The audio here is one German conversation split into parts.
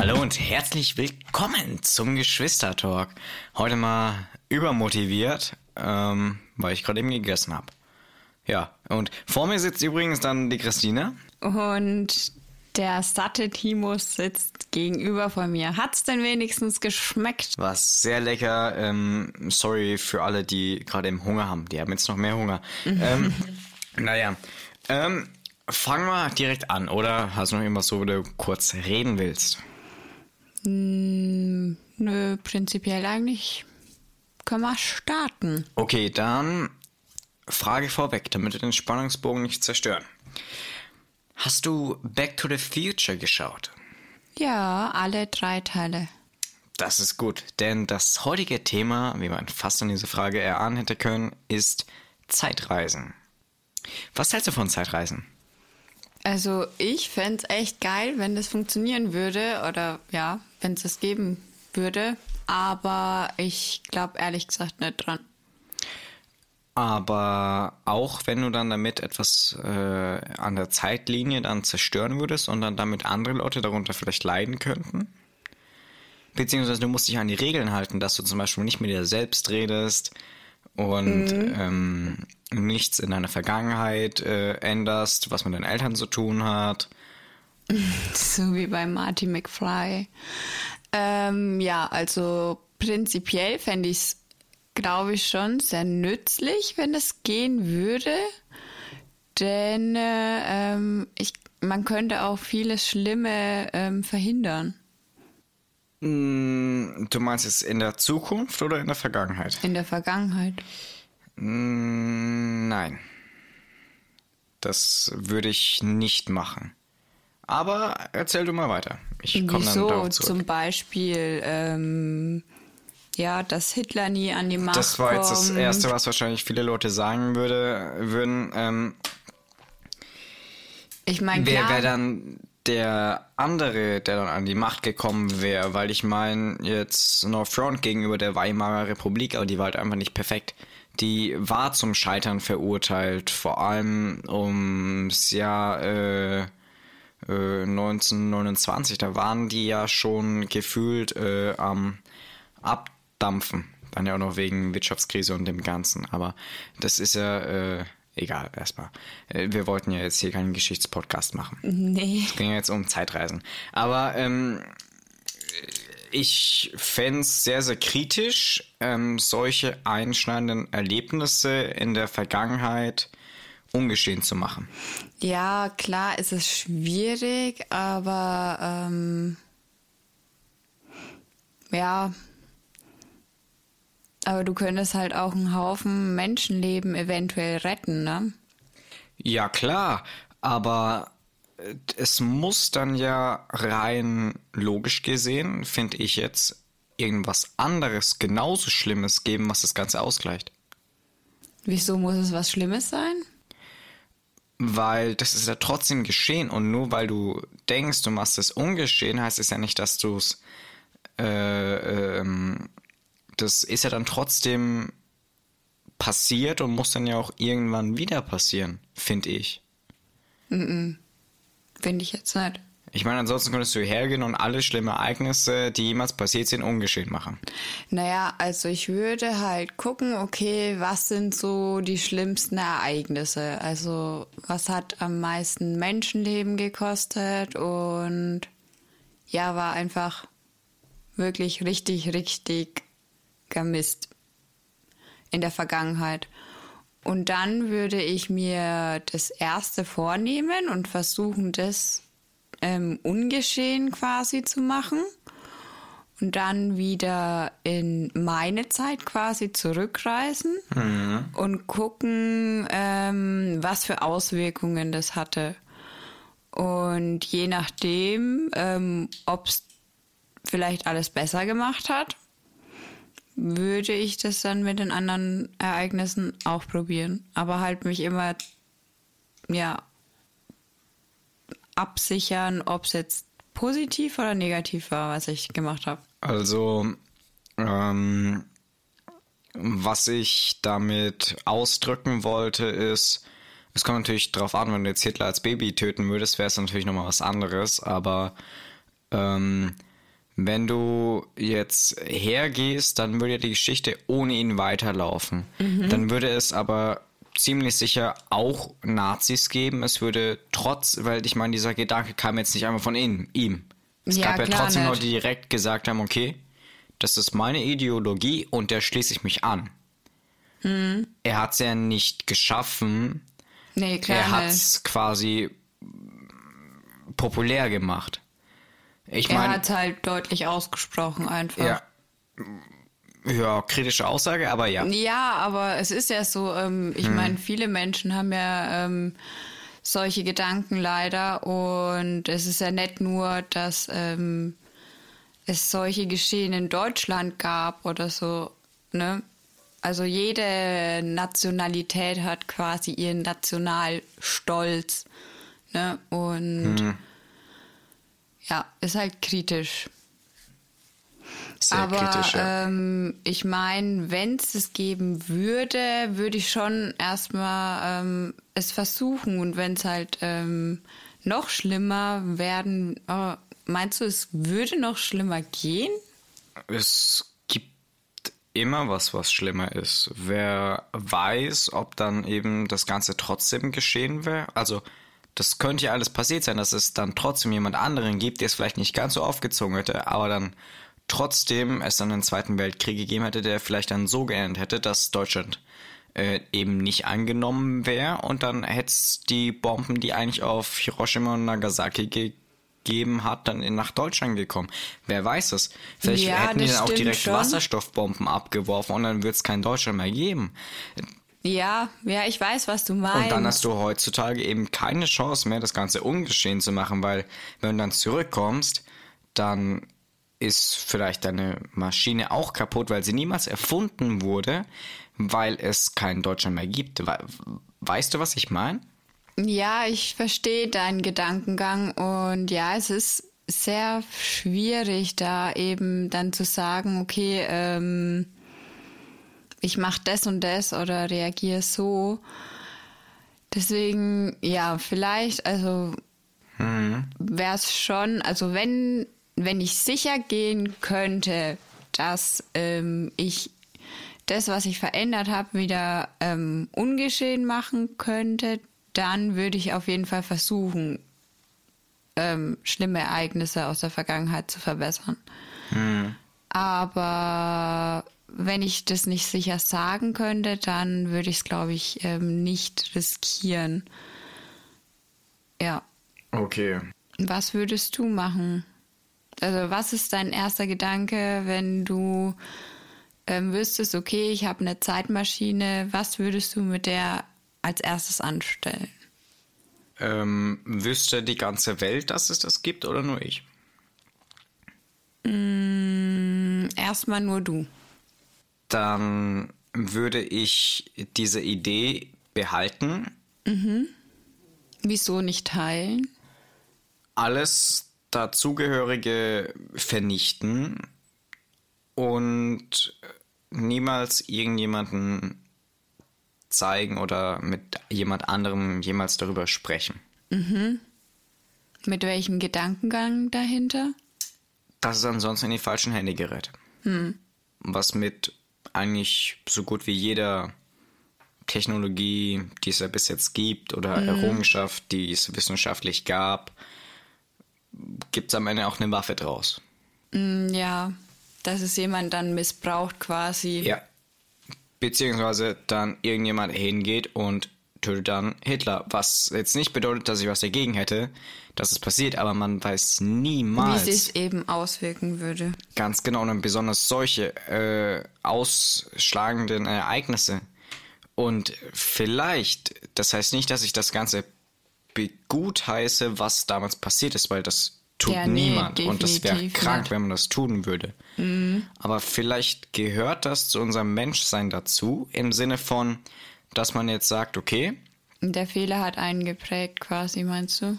Hallo und herzlich willkommen zum Geschwistertalk. Heute mal übermotiviert, ähm, weil ich gerade eben gegessen habe. Ja, und vor mir sitzt übrigens dann die Christine. Und der satte Timus sitzt gegenüber von mir. Hat's denn wenigstens geschmeckt? War sehr lecker. Ähm, sorry für alle, die gerade eben Hunger haben. Die haben jetzt noch mehr Hunger. ähm, naja, ähm, fangen wir direkt an. Oder hast du noch irgendwas, wo du kurz reden willst? Mm, nö, prinzipiell eigentlich können wir starten. Okay, dann Frage vorweg, damit wir den Spannungsbogen nicht zerstören. Hast du Back to the Future geschaut? Ja, alle drei Teile. Das ist gut, denn das heutige Thema, wie man fast an diese Frage erahnen hätte können, ist Zeitreisen. Was hältst du von Zeitreisen? Also ich fände es echt geil, wenn das funktionieren würde oder ja, wenn es das geben würde. Aber ich glaube ehrlich gesagt nicht dran. Aber auch wenn du dann damit etwas äh, an der Zeitlinie dann zerstören würdest und dann damit andere Leute darunter vielleicht leiden könnten? Beziehungsweise du musst dich an die Regeln halten, dass du zum Beispiel nicht mit dir selbst redest und mhm. ähm, nichts in deiner Vergangenheit äh, änderst, was mit deinen Eltern zu tun hat. So wie bei Marty McFly. Ähm, ja, also prinzipiell fände ich es glaube ich, schon sehr nützlich, wenn es gehen würde. Denn äh, ähm, ich, man könnte auch vieles Schlimme ähm, verhindern. Mm, du meinst es in der Zukunft oder in der Vergangenheit? In der Vergangenheit. Mm, nein. Das würde ich nicht machen. Aber erzähl du mal weiter. Ich komme dann darauf zurück. Zum Beispiel ähm, ja, dass Hitler nie an die Macht kommt. Das war jetzt das Erste, was wahrscheinlich viele Leute sagen würde, würden. Ähm, ich meine, wer wäre dann der andere, der dann an die Macht gekommen wäre? Weil ich meine, jetzt No Front gegenüber der Weimarer Republik, aber die war halt einfach nicht perfekt. Die war zum Scheitern verurteilt, vor allem ums Jahr äh, äh, 1929. Da waren die ja schon gefühlt äh, am Ab dampfen. Dann ja auch noch wegen Wirtschaftskrise und dem Ganzen. Aber das ist ja äh, egal erstmal. Äh, wir wollten ja jetzt hier keinen Geschichtspodcast machen. Nee. Es ging ja jetzt um Zeitreisen. Aber ähm, ich fände es sehr, sehr kritisch, ähm, solche einschneidenden Erlebnisse in der Vergangenheit ungeschehen zu machen. Ja, klar ist es schwierig, aber ähm, ja, aber du könntest halt auch einen Haufen Menschenleben eventuell retten, ne? Ja, klar, aber äh, es muss dann ja rein logisch gesehen, finde ich jetzt, irgendwas anderes, genauso Schlimmes geben, was das Ganze ausgleicht. Wieso muss es was Schlimmes sein? Weil das ist ja trotzdem geschehen und nur weil du denkst, du machst es ungeschehen, heißt es ja nicht, dass du es äh, ähm, das ist ja dann trotzdem passiert und muss dann ja auch irgendwann wieder passieren, finde ich. Mm. Finde ich jetzt nicht. Ich meine, ansonsten könntest du hergehen und alle schlimmen Ereignisse, die jemals passiert sind, ungeschehen machen. Naja, also ich würde halt gucken, okay, was sind so die schlimmsten Ereignisse? Also was hat am meisten Menschenleben gekostet und ja, war einfach wirklich richtig, richtig Mist in der Vergangenheit. Und dann würde ich mir das erste vornehmen und versuchen, das ähm, ungeschehen quasi zu machen. Und dann wieder in meine Zeit quasi zurückreisen mhm. und gucken, ähm, was für Auswirkungen das hatte. Und je nachdem, ähm, ob es vielleicht alles besser gemacht hat würde ich das dann mit den anderen Ereignissen auch probieren. Aber halt mich immer, ja, absichern, ob es jetzt positiv oder negativ war, was ich gemacht habe. Also, ähm, was ich damit ausdrücken wollte, ist, es kommt natürlich drauf an, wenn du jetzt Hitler als Baby töten würdest, wäre es natürlich nochmal was anderes, aber ähm, Wenn du jetzt hergehst, dann würde die Geschichte ohne ihn weiterlaufen. Dann würde es aber ziemlich sicher auch Nazis geben. Es würde trotz, weil ich meine, dieser Gedanke kam jetzt nicht einmal von ihm. ihm. Es Ja, gab ja trotzdem. Leute, die direkt gesagt haben, okay, das ist meine Ideologie und der schließe ich mich an. Hm. Er hat es ja nicht geschaffen, Nee, er klar hat nicht. es quasi populär gemacht. Ich Er hat halt deutlich ausgesprochen einfach. ja, ja, kritische Aussage, aber ja. Ja, aber es ist ja so, ähm, ich meine, viele Menschen haben ja ähm, solche Gedanken leider und es ist ja nicht nur, dass ähm, es solche Geschehen in Deutschland gab oder so, ne? Also jede Nationalität hat quasi ihren Nationalstolz, ne? Und ja, ist halt kritisch. Sehr Aber kritisch, ja. ähm, ich meine, wenn es es geben würde, würde ich schon erstmal ähm, es versuchen. Und wenn es halt ähm, noch schlimmer werden, oh, meinst du, es würde noch schlimmer gehen? Es gibt immer was, was schlimmer ist. Wer weiß, ob dann eben das Ganze trotzdem geschehen wäre. Also, das könnte ja alles passiert sein, dass es dann trotzdem jemand anderen gibt, der es vielleicht nicht ganz so aufgezogen hätte, aber dann trotzdem es dann einen Zweiten Weltkrieg gegeben hätte, der vielleicht dann so geendet hätte, dass Deutschland äh, eben nicht angenommen wäre und dann hätte es die Bomben, die eigentlich auf Hiroshima und Nagasaki gegeben hat, dann nach Deutschland gekommen. Wer weiß es? Vielleicht Ja, hätten die dann auch direkt schon. Wasserstoffbomben abgeworfen und dann wird es kein Deutschland mehr geben. Ja, ja, ich weiß, was du meinst. Und dann hast du heutzutage eben keine Chance mehr, das Ganze ungeschehen zu machen, weil wenn du dann zurückkommst, dann ist vielleicht deine Maschine auch kaputt, weil sie niemals erfunden wurde, weil es kein Deutschland mehr gibt. We weißt du, was ich meine? Ja, ich verstehe deinen Gedankengang und ja, es ist sehr schwierig, da eben dann zu sagen, okay, ähm, ich mache das und das oder reagiere so. Deswegen, ja, vielleicht, also wäre es schon, also wenn, wenn ich sicher gehen könnte, dass ähm, ich das, was ich verändert habe, wieder ähm, ungeschehen machen könnte, dann würde ich auf jeden Fall versuchen, ähm, schlimme Ereignisse aus der Vergangenheit zu verbessern. Aber wenn ich das nicht sicher sagen könnte, dann würde ich es, glaube ich, ähm, nicht riskieren. Ja. Okay. Was würdest du machen? Also was ist dein erster Gedanke, wenn du ähm, wüsstest, okay, ich habe eine Zeitmaschine, was würdest du mit der als erstes anstellen? Ähm, wüsste die ganze Welt, dass es das gibt oder nur ich? Mm, Erstmal nur du. Dann würde ich diese Idee behalten, Wieso nicht teilen? alles dazugehörige vernichten und niemals irgendjemanden zeigen oder mit jemand anderem jemals darüber sprechen. Mit welchem Gedankengang dahinter? Dass es ansonsten in die falschen Hände gerät. Was mit eigentlich so gut wie jeder Technologie, die es ja bis jetzt gibt, oder Errungenschaft, die es wissenschaftlich gab, gibt es am Ende auch eine Waffe draus. Mm, Ja, dass es jemand dann missbraucht quasi. Ja. Beziehungsweise dann irgendjemand hingeht und tötet dann Hitler. Was jetzt nicht bedeutet, dass ich was dagegen hätte, dass es passiert, aber man weiß Wie niemals. es sich eben auswirken würde. Ganz genau, und besonders solche äh, ausschlagenden Ereignisse. Und vielleicht, das heißt nicht, dass ich das Ganze begutheiße, was damals passiert ist, weil das tut Ja, nee, niemand. und das wäre krank, nicht. wenn man das tun würde. Aber vielleicht gehört das zu unserem Menschsein dazu, im Sinne von, dass man jetzt sagt, okay, Der Fehler hat einen geprägt quasi, meinst du?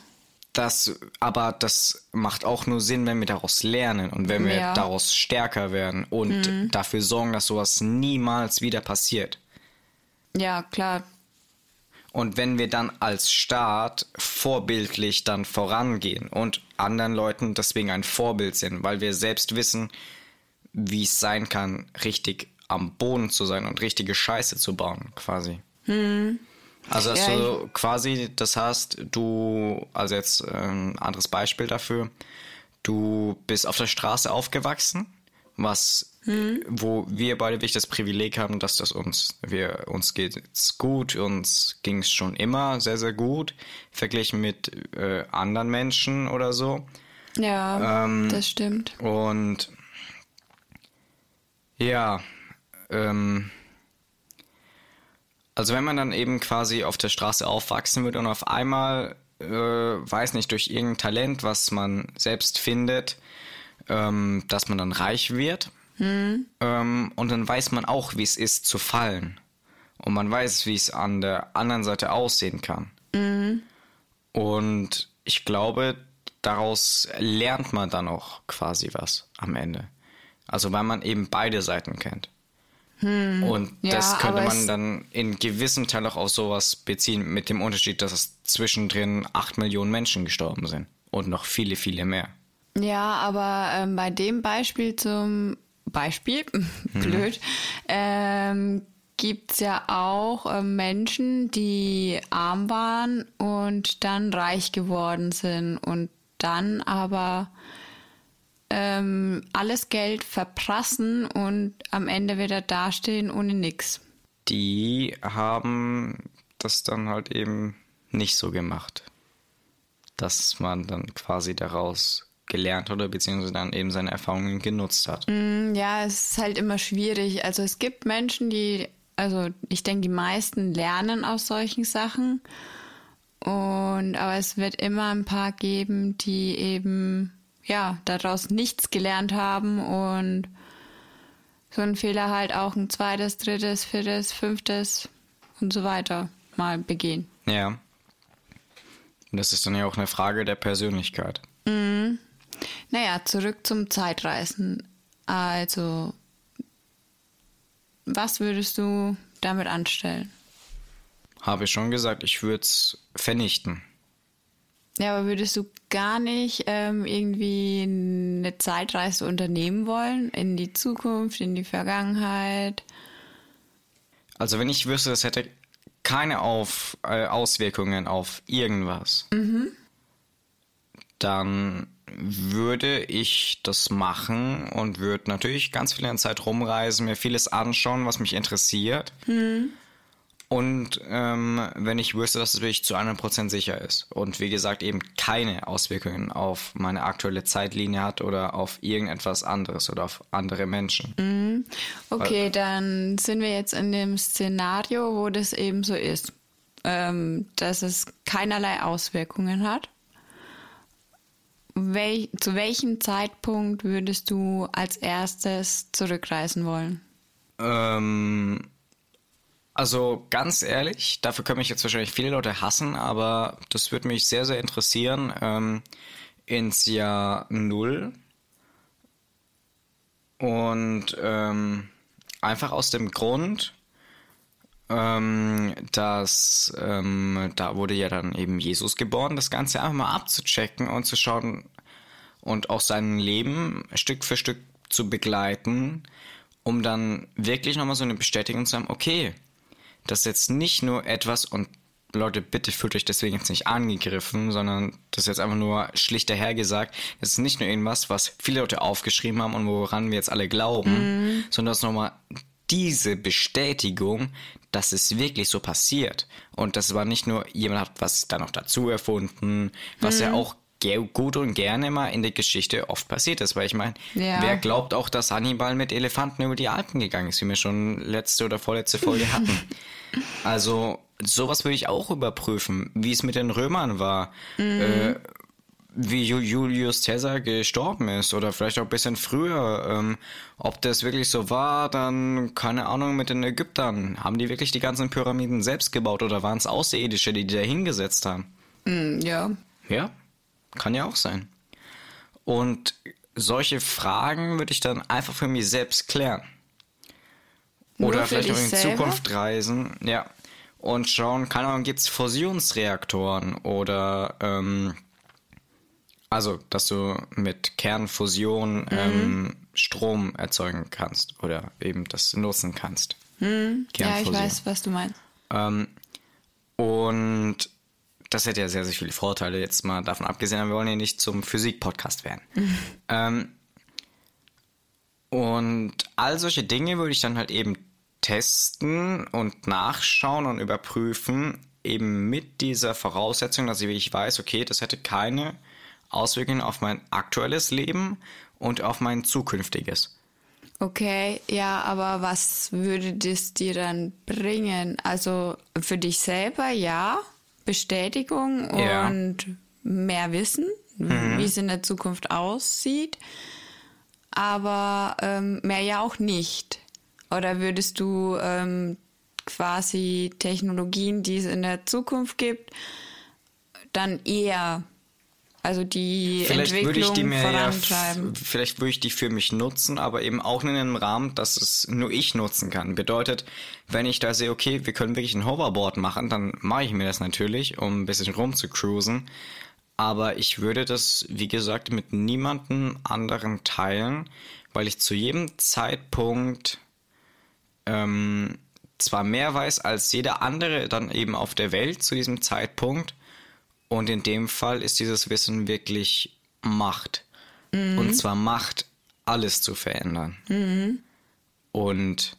das, aber das macht auch nur Sinn, wenn wir daraus lernen und wenn wir Ja. daraus stärker werden und dafür sorgen, dass sowas niemals wieder passiert. Ja, klar. Und wenn wir dann als Staat vorbildlich dann vorangehen und anderen Leuten deswegen ein Vorbild sind, weil wir selbst wissen, wie es sein kann, richtig am Boden zu sein und richtige Scheiße zu bauen, quasi. Hm. Also dass ja, du quasi, das heißt, du, also jetzt ein anderes Beispiel dafür, du bist auf der Straße aufgewachsen, was, hm. wo wir beide wirklich das Privileg haben, dass das uns, wir, uns geht's gut, uns ging es schon immer sehr, sehr gut, verglichen mit äh, anderen Menschen oder so. Ja, ähm, das stimmt. Und ja, ähm, also wenn man dann eben quasi auf der Straße aufwachsen wird und auf einmal, äh, weiß nicht, durch irgendein Talent, was man selbst findet, ähm, dass man dann reich wird. Hm. Ähm, und dann weiß man auch, wie es ist zu fallen. Und man weiß, wie es an der anderen Seite aussehen kann. Mhm. Und ich glaube, daraus lernt man dann auch quasi was am Ende. Also weil man eben beide Seiten kennt. Hm, und ja, das könnte man dann in gewissem Teil auch auf sowas beziehen, mit dem Unterschied, dass es zwischendrin acht Millionen Menschen gestorben sind. Und noch viele, viele mehr. Ja, aber ähm, bei dem Beispiel zum Beispiel, blöd, mhm. ähm, gibt es ja auch äh, Menschen, die arm waren und dann reich geworden sind und dann aber ähm, alles Geld verprassen und am Ende wieder dastehen ohne nix. Die haben das dann halt eben nicht so gemacht. Dass man dann quasi daraus gelernt oder beziehungsweise dann eben seine Erfahrungen genutzt hat. Mm, ja, es ist halt immer schwierig. Also es gibt Menschen, die, also ich denke, die meisten lernen aus solchen Sachen. Und aber es wird immer ein paar geben, die eben ja, daraus nichts gelernt haben und so einen Fehler halt auch ein zweites, drittes, viertes, fünftes und so weiter mal begehen. Ja. Und das ist dann ja auch eine Frage der Persönlichkeit. Mhm. Naja, zurück zum Zeitreisen. Also, was würdest du damit anstellen? Habe ich schon gesagt, ich würde es vernichten. Ja, aber würdest du gar nicht ähm, irgendwie eine Zeitreise unternehmen wollen? In die Zukunft, in die Vergangenheit? Also wenn ich wüsste, das hätte keine auf, äh, Auswirkungen auf irgendwas, mhm. dann würde ich das machen und würde natürlich ganz viel in der Zeit rumreisen, mir vieles anschauen, was mich interessiert. Mhm. Und ähm, wenn ich wüsste, dass es wirklich zu 100% sicher ist und wie gesagt eben keine Auswirkungen auf meine aktuelle Zeitlinie hat oder auf irgendetwas anderes oder auf andere Menschen. Mhm. Okay, Weil, dann sind wir jetzt in dem Szenario, wo das eben so ist, ähm, dass es keinerlei Auswirkungen hat. Wel zu welchem Zeitpunkt würdest du als erstes zurückreisen wollen? Ähm also ganz ehrlich, dafür können mich jetzt wahrscheinlich viele Leute hassen, aber das würde mich sehr, sehr interessieren. Ähm, ins Jahr Null. Und ähm, einfach aus dem Grund, ähm, dass ähm, da wurde ja dann eben Jesus geboren, das Ganze einfach mal abzuchecken und zu schauen und auch sein Leben Stück für Stück zu begleiten, um dann wirklich nochmal so eine Bestätigung zu haben, okay, das ist jetzt nicht nur etwas und Leute, bitte fühlt euch deswegen jetzt nicht angegriffen, sondern das ist jetzt einfach nur schlicht dahergesagt. Das ist nicht nur irgendwas, was viele Leute aufgeschrieben haben und woran wir jetzt alle glauben, mm. sondern das ist nochmal diese Bestätigung, dass es wirklich so passiert. Und das war nicht nur, jemand hat was da noch dazu erfunden, was mm. ja mhm. auch gut und gerne mal in der Geschichte oft passiert ist, weil ich meine, ja. wer glaubt auch, dass Hannibal mit Elefanten über die Alpen gegangen ist, wie wir schon letzte oder vorletzte Folge hatten. also sowas würde ich auch überprüfen, wie es mit den Römern war, mhm. äh, wie Julius Caesar gestorben ist oder vielleicht auch ein bisschen früher. Ähm, ob das wirklich so war, dann keine Ahnung mit den Ägyptern. Haben die wirklich die ganzen Pyramiden selbst gebaut oder waren es Außerirdische, die die da hingesetzt haben? Mm, ja. Ja, kann ja auch sein. Und solche Fragen würde ich dann einfach für mich selbst klären. Oder vielleicht auch in selber? Zukunft reisen, ja. und schauen, keine Ahnung, gibt es Fusionsreaktoren oder ähm, also, dass du mit Kernfusion ähm, Strom erzeugen kannst oder eben das nutzen kannst. Ja, ich weiß, was du meinst. Ähm, und das hätte ja sehr, sehr viele Vorteile, jetzt mal davon abgesehen, wir wollen ja nicht zum Physik-Podcast werden. Ähm, und all solche Dinge würde ich dann halt eben testen und nachschauen und überprüfen, eben mit dieser Voraussetzung, dass ich weiß, okay, das hätte keine Auswirkungen auf mein aktuelles Leben und auf mein zukünftiges. Okay, ja, aber was würde das dir dann bringen? Also für dich selber, ja, Bestätigung Ja. und mehr Wissen, wie es in der Zukunft aussieht, aber ähm, mehr ja auch nicht. Oder würdest du ähm, quasi Technologien, die es in der Zukunft gibt, dann eher, also die Vielleicht würde ich Entwicklung die mir ja, vielleicht würde ich die für mich nutzen, aber eben auch in einem Rahmen, dass es nur ich nutzen kann. Bedeutet, wenn ich da sehe, okay, wir können wirklich ein Hoverboard machen, dann mache ich mir das natürlich, um ein bisschen rumzucruisen. Aber ich würde das, wie gesagt, mit niemandem anderen teilen, weil ich zu jedem Zeitpunkt ähm, zwar mehr weiß als jeder andere dann eben auf der Welt zu diesem Zeitpunkt. Und in dem Fall ist dieses Wissen wirklich Macht. Und zwar Macht, alles zu verändern. Und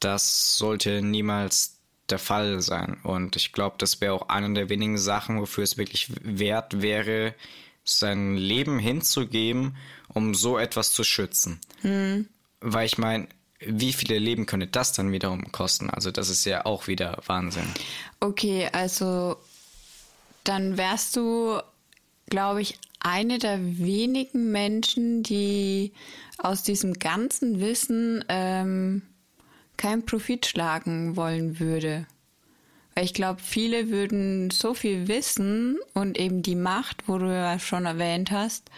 das sollte niemals der Fall sein. Und ich glaube, das wäre auch eine der wenigen Sachen, wofür es wirklich wert wäre, sein Leben hinzugeben, um so etwas zu schützen. Weil ich meine, wie viele Leben könnte das dann wiederum kosten? Also das ist ja auch wieder Wahnsinn. Okay, also dann wärst du, glaube ich, eine der wenigen Menschen, die aus diesem ganzen Wissen ähm, keinen Profit schlagen wollen würde. Weil ich glaube, viele würden so viel wissen und eben die Macht, wo du ja schon erwähnt hast,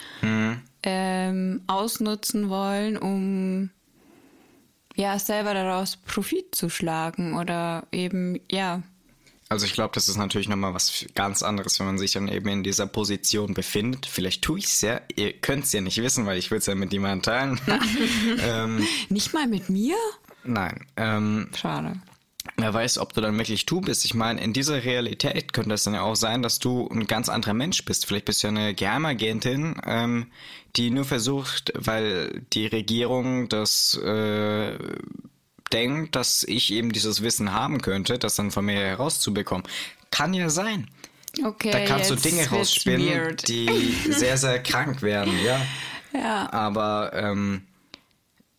ähm, ausnutzen wollen, um ja selber daraus Profit zu schlagen oder eben ja Also ich glaube, das ist natürlich nochmal was ganz anderes, wenn man sich dann eben in dieser Position befindet. Vielleicht tue ich es ja, ihr könnt es ja nicht wissen, weil ich würde es ja mit niemandem teilen. ähm, Nicht mal mit mir? nein. Ähm, Schade. wer weiß, ob du dann wirklich du bist. Ich meine, in dieser Realität könnte es dann ja auch sein, dass du ein ganz anderer Mensch bist. Vielleicht bist du ja eine Geheimagentin, ähm, die nur versucht, weil die Regierung das äh, denkt, dass ich eben dieses Wissen haben könnte, das dann von mir herauszubekommen. Kann ja sein. Okay, Da kannst du Dinge rausspinnen, weird. die sehr, sehr krank werden, ja. Ja. Aber ähm,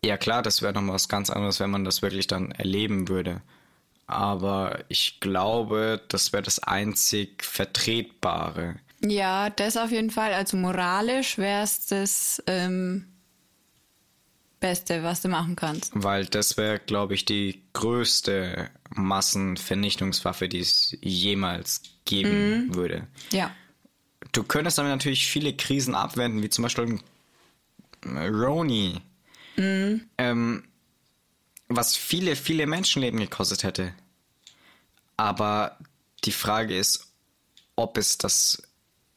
ja klar, das wäre nochmal was ganz anderes, wenn man das wirklich dann erleben würde. Aber ich glaube, das wäre das einzig Vertretbare. Ja, das auf jeden Fall. Also moralisch wäre es das ähm, Beste, was du machen kannst. Weil das wäre, glaube ich, die größte Massenvernichtungswaffe, die es jemals geben würde. Ja. Du könntest damit natürlich viele Krisen abwenden, wie zum Beispiel äh, Roni. Ähm, was viele, viele Menschenleben gekostet hätte. Aber die Frage ist, ob es das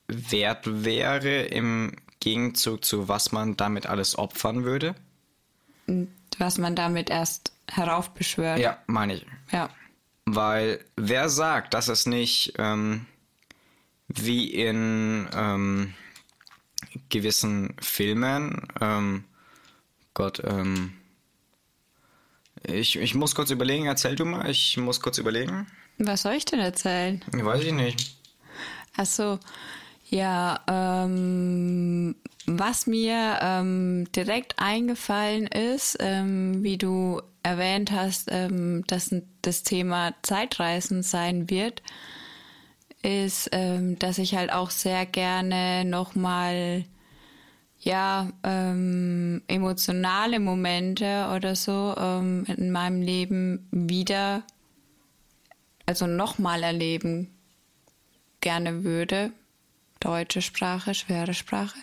wert wäre im Gegenzug zu was man damit alles opfern würde. Was man damit erst heraufbeschwört. Ja, meine ich. Ja. Weil wer sagt, dass es nicht ähm, wie in ähm, gewissen Filmen, ähm, Gott, ähm, ich, ich muss kurz überlegen, erzähl du mal, ich muss kurz überlegen. Was soll ich denn erzählen? Weiß ich nicht. Ach so, ja, ähm, was mir ähm, direkt eingefallen ist, ähm, wie du erwähnt hast, ähm, dass das Thema Zeitreisen sein wird, ist, ähm, dass ich halt auch sehr gerne nochmal ja, ähm, emotionale Momente oder so ähm, in meinem Leben wieder, also nochmal erleben gerne würde. Deutsche Sprache, schwere Sprache.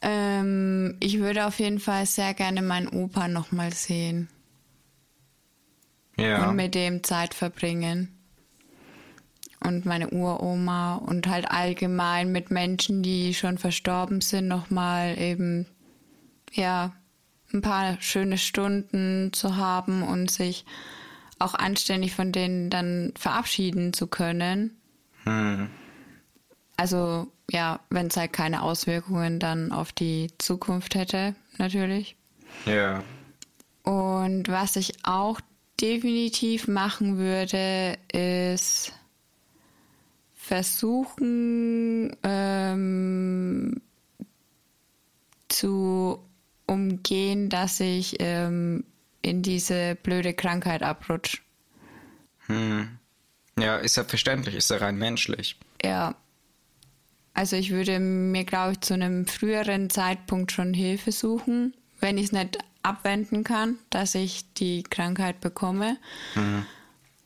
Ähm, ich würde auf jeden Fall sehr gerne meinen Opa nochmal sehen. Ja. und mit dem Zeit verbringen. Und meine Uroma und halt allgemein mit Menschen, die schon verstorben sind, nochmal eben, ja, ein paar schöne Stunden zu haben und sich auch anständig von denen dann verabschieden zu können. Hm. Also ja, wenn es halt keine Auswirkungen dann auf die Zukunft hätte, natürlich. Ja. Und was ich auch definitiv machen würde, ist versuchen ähm, zu umgehen, dass ich ähm, in diese blöde Krankheit abrutsche. Ja, ist ja verständlich, ist ja rein menschlich. Ja. Also ich würde mir, glaube ich, zu einem früheren Zeitpunkt schon Hilfe suchen, wenn ich es nicht abwenden kann, dass ich die Krankheit bekomme.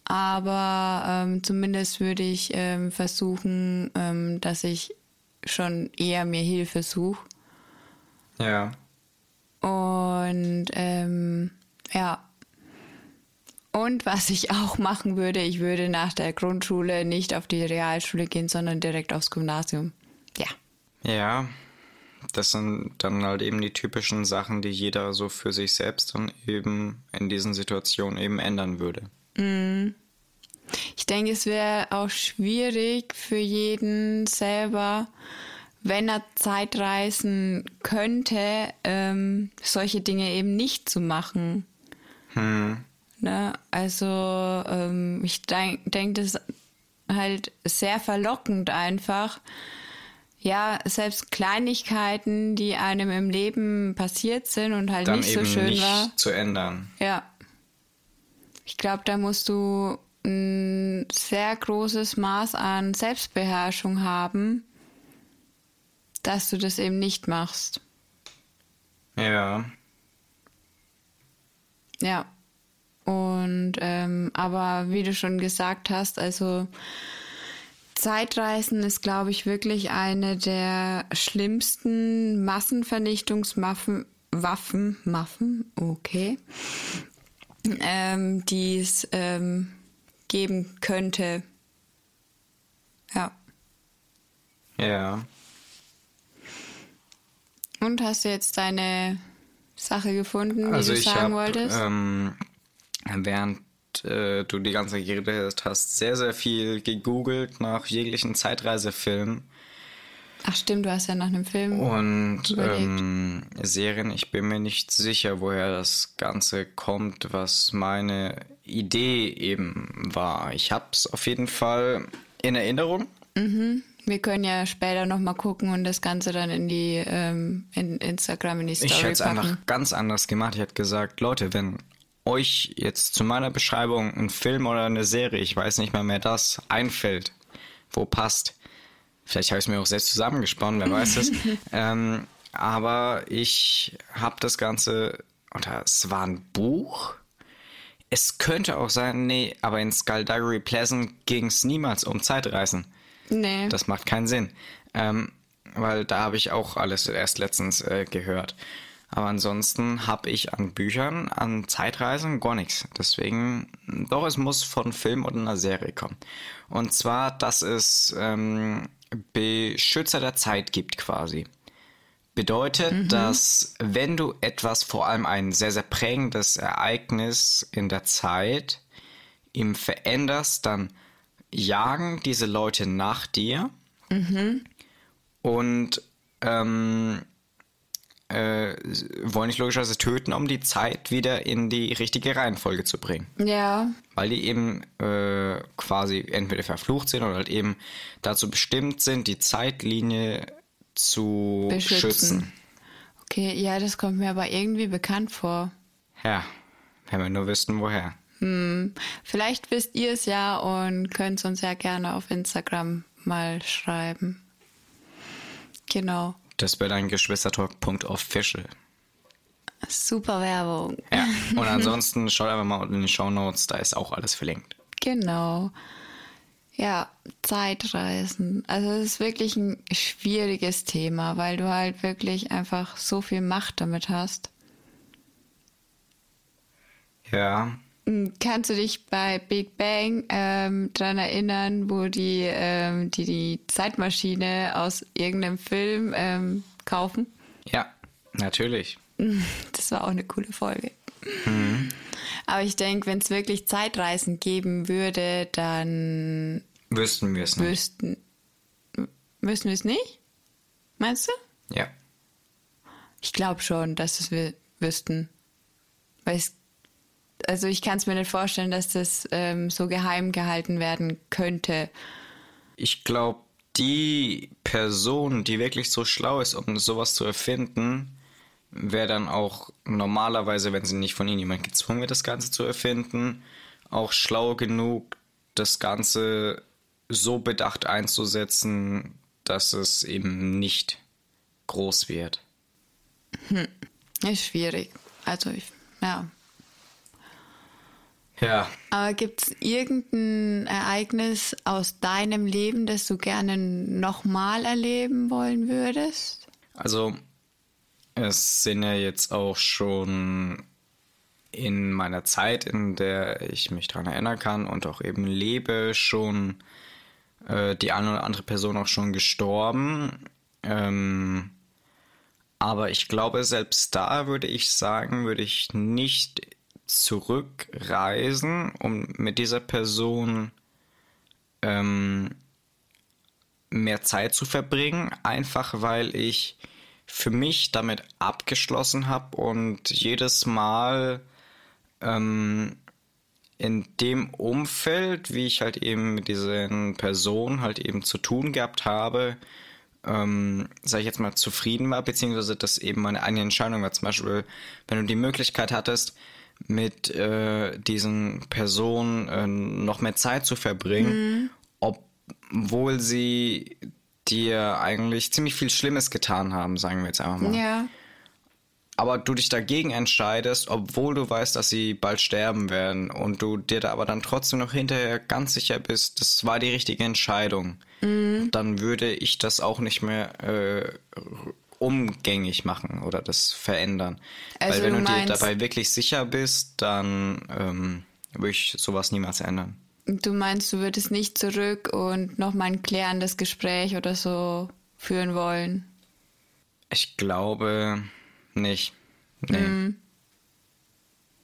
Aber ähm, zumindest würde ich ähm, versuchen, ähm, dass ich schon eher mir Hilfe suche. Ja. Und ähm, ja. Und was ich auch machen würde, ich würde nach der Grundschule nicht auf die Realschule gehen, sondern direkt aufs Gymnasium. Ja. Ja. Das sind dann halt eben die typischen Sachen, die jeder so für sich selbst dann eben in diesen Situationen eben ändern würde. Ich denke, es wäre auch schwierig für jeden selber, wenn er Zeitreisen könnte, ähm, solche Dinge eben nicht zu machen. Ne? Also ähm, ich denke, denk, das ist halt sehr verlockend einfach. Ja, selbst Kleinigkeiten, die einem im Leben passiert sind und halt Dann nicht so schön nicht war. zu ändern. Ja. Ich glaube, da musst du ein sehr großes Maß an Selbstbeherrschung haben, dass du das eben nicht machst. Ja. Ja. Und ähm, aber wie du schon gesagt hast, also Zeitreisen ist, glaube ich, wirklich eine der schlimmsten Massenvernichtungswaffen, Waffen, Waffen, okay, ähm, die es ähm, geben könnte. Ja. Ja. Und hast du jetzt deine Sache gefunden, die Also du ich sagen habe, wolltest? ähm, während äh, du die ganze Zeit geredet hast, sehr, sehr viel gegoogelt nach jeglichen Zeitreisefilmen Ach stimmt, du hast ja nach einem Film. und ähm, Serien. Ich bin mir nicht sicher, woher das Ganze kommt, was meine Idee eben war. Ich habe es auf jeden Fall in Erinnerung. Wir können ja später nochmal gucken und das Ganze dann in die ähm, in Instagram in die Story Ich hätte es einfach ganz anders gemacht. Ich hätte gesagt, Leute, wenn euch jetzt zu meiner Beschreibung ein Film oder eine Serie, ich weiß nicht mal mehr das, einfällt, wo passt. Vielleicht habe ich es mir auch selbst zusammengesponnen, wer weiß es. ähm, aber ich habe das Ganze, oder es war ein Buch. Es könnte auch sein, nee, aber in Skullduggery Pleasant ging es niemals um Zeitreisen. Nee. Das macht keinen Sinn. Ähm, weil da habe ich auch alles erst letztens äh, gehört. Aber ansonsten habe ich an Büchern, an Zeitreisen gar nichts. Deswegen, doch, es muss von Film oder einer Serie kommen. Und zwar, dass es ähm, Beschützer der Zeit gibt quasi. Bedeutet, dass wenn du etwas, vor allem ein sehr, sehr prägendes Ereignis in der Zeit, ihm veränderst, dann jagen diese Leute nach dir und ähm, äh, wollen dich logischerweise töten, um die Zeit wieder in die richtige Reihenfolge zu bringen. ja. Weil die eben äh, quasi entweder verflucht sind oder halt eben dazu bestimmt sind, die Zeitlinie zu Beschützen. schützen. Okay, ja, das kommt mir aber irgendwie bekannt vor. Ja, wenn wir nur wüssten, woher. Vielleicht wisst ihr es ja und könnt es uns ja gerne auf Instagram mal schreiben. Genau. Das wäre dann geschwistertalk.official. Super Werbung. Ja, und ansonsten schaut einfach mal unten in die Show Notes, da ist auch alles verlinkt. Genau. Ja, Zeitreisen. Also es ist wirklich ein schwieriges Thema, weil du halt wirklich einfach so viel Macht damit hast. Ja, Kannst du dich bei Big Bang ähm, daran erinnern, wo die, ähm, die die Zeitmaschine aus irgendeinem Film ähm, kaufen? Ja, natürlich. Das war auch eine coole Folge. Aber ich denke, wenn es wirklich Zeitreisen geben würde, dann Wüssten wir es nicht. wüssten. Wüssten wir es nicht? Meinst du? Ja. Ich glaube schon, dass es wir wüssten. Weil es, also ich kann es mir nicht vorstellen, dass das ähm, so geheim gehalten werden könnte. Ich glaube, die Person, die wirklich so schlau ist, um sowas zu erfinden, wäre dann auch normalerweise, wenn sie nicht von ihnen jemand gezwungen wird, das Ganze zu erfinden, auch schlau genug, das Ganze so bedacht einzusetzen, dass es eben nicht groß wird. Ist schwierig. Also ich, ja. Ja, Aber gibt es irgendein Ereignis aus deinem Leben, das du gerne nochmal erleben wollen würdest? Also, es sind ja jetzt auch schon in meiner Zeit, in der ich mich daran erinnern kann und auch eben lebe, schon äh, die eine oder andere Person auch schon gestorben. Ähm, aber ich glaube, selbst da würde ich sagen, würde ich nicht zurückreisen, um mit dieser Person ähm, mehr Zeit zu verbringen, einfach weil ich für mich damit abgeschlossen habe und jedes Mal ähm, in dem Umfeld, wie ich halt eben mit diesen Personen halt eben zu tun gehabt habe, ähm, sag ich jetzt mal, zufrieden war, beziehungsweise das eben meine eigene Entscheidung war. Zum Beispiel, wenn du die Möglichkeit hattest, mit äh, diesen Personen äh, noch mehr Zeit zu verbringen, obwohl sie dir eigentlich ziemlich viel Schlimmes getan haben, sagen wir jetzt einfach mal. Ja. Aber du dich dagegen entscheidest, obwohl du weißt, dass sie bald sterben werden und du dir da aber dann trotzdem noch hinterher ganz sicher bist, das war die richtige Entscheidung, dann würde ich das auch nicht mehr äh, umgängig machen oder das verändern. Also Weil wenn du du, dir dabei wirklich sicher bist, dann ähm, würde ich sowas niemals ändern. Du meinst, du würdest nicht zurück und nochmal ein klärendes Gespräch oder so führen wollen? Ich glaube nicht. Nee.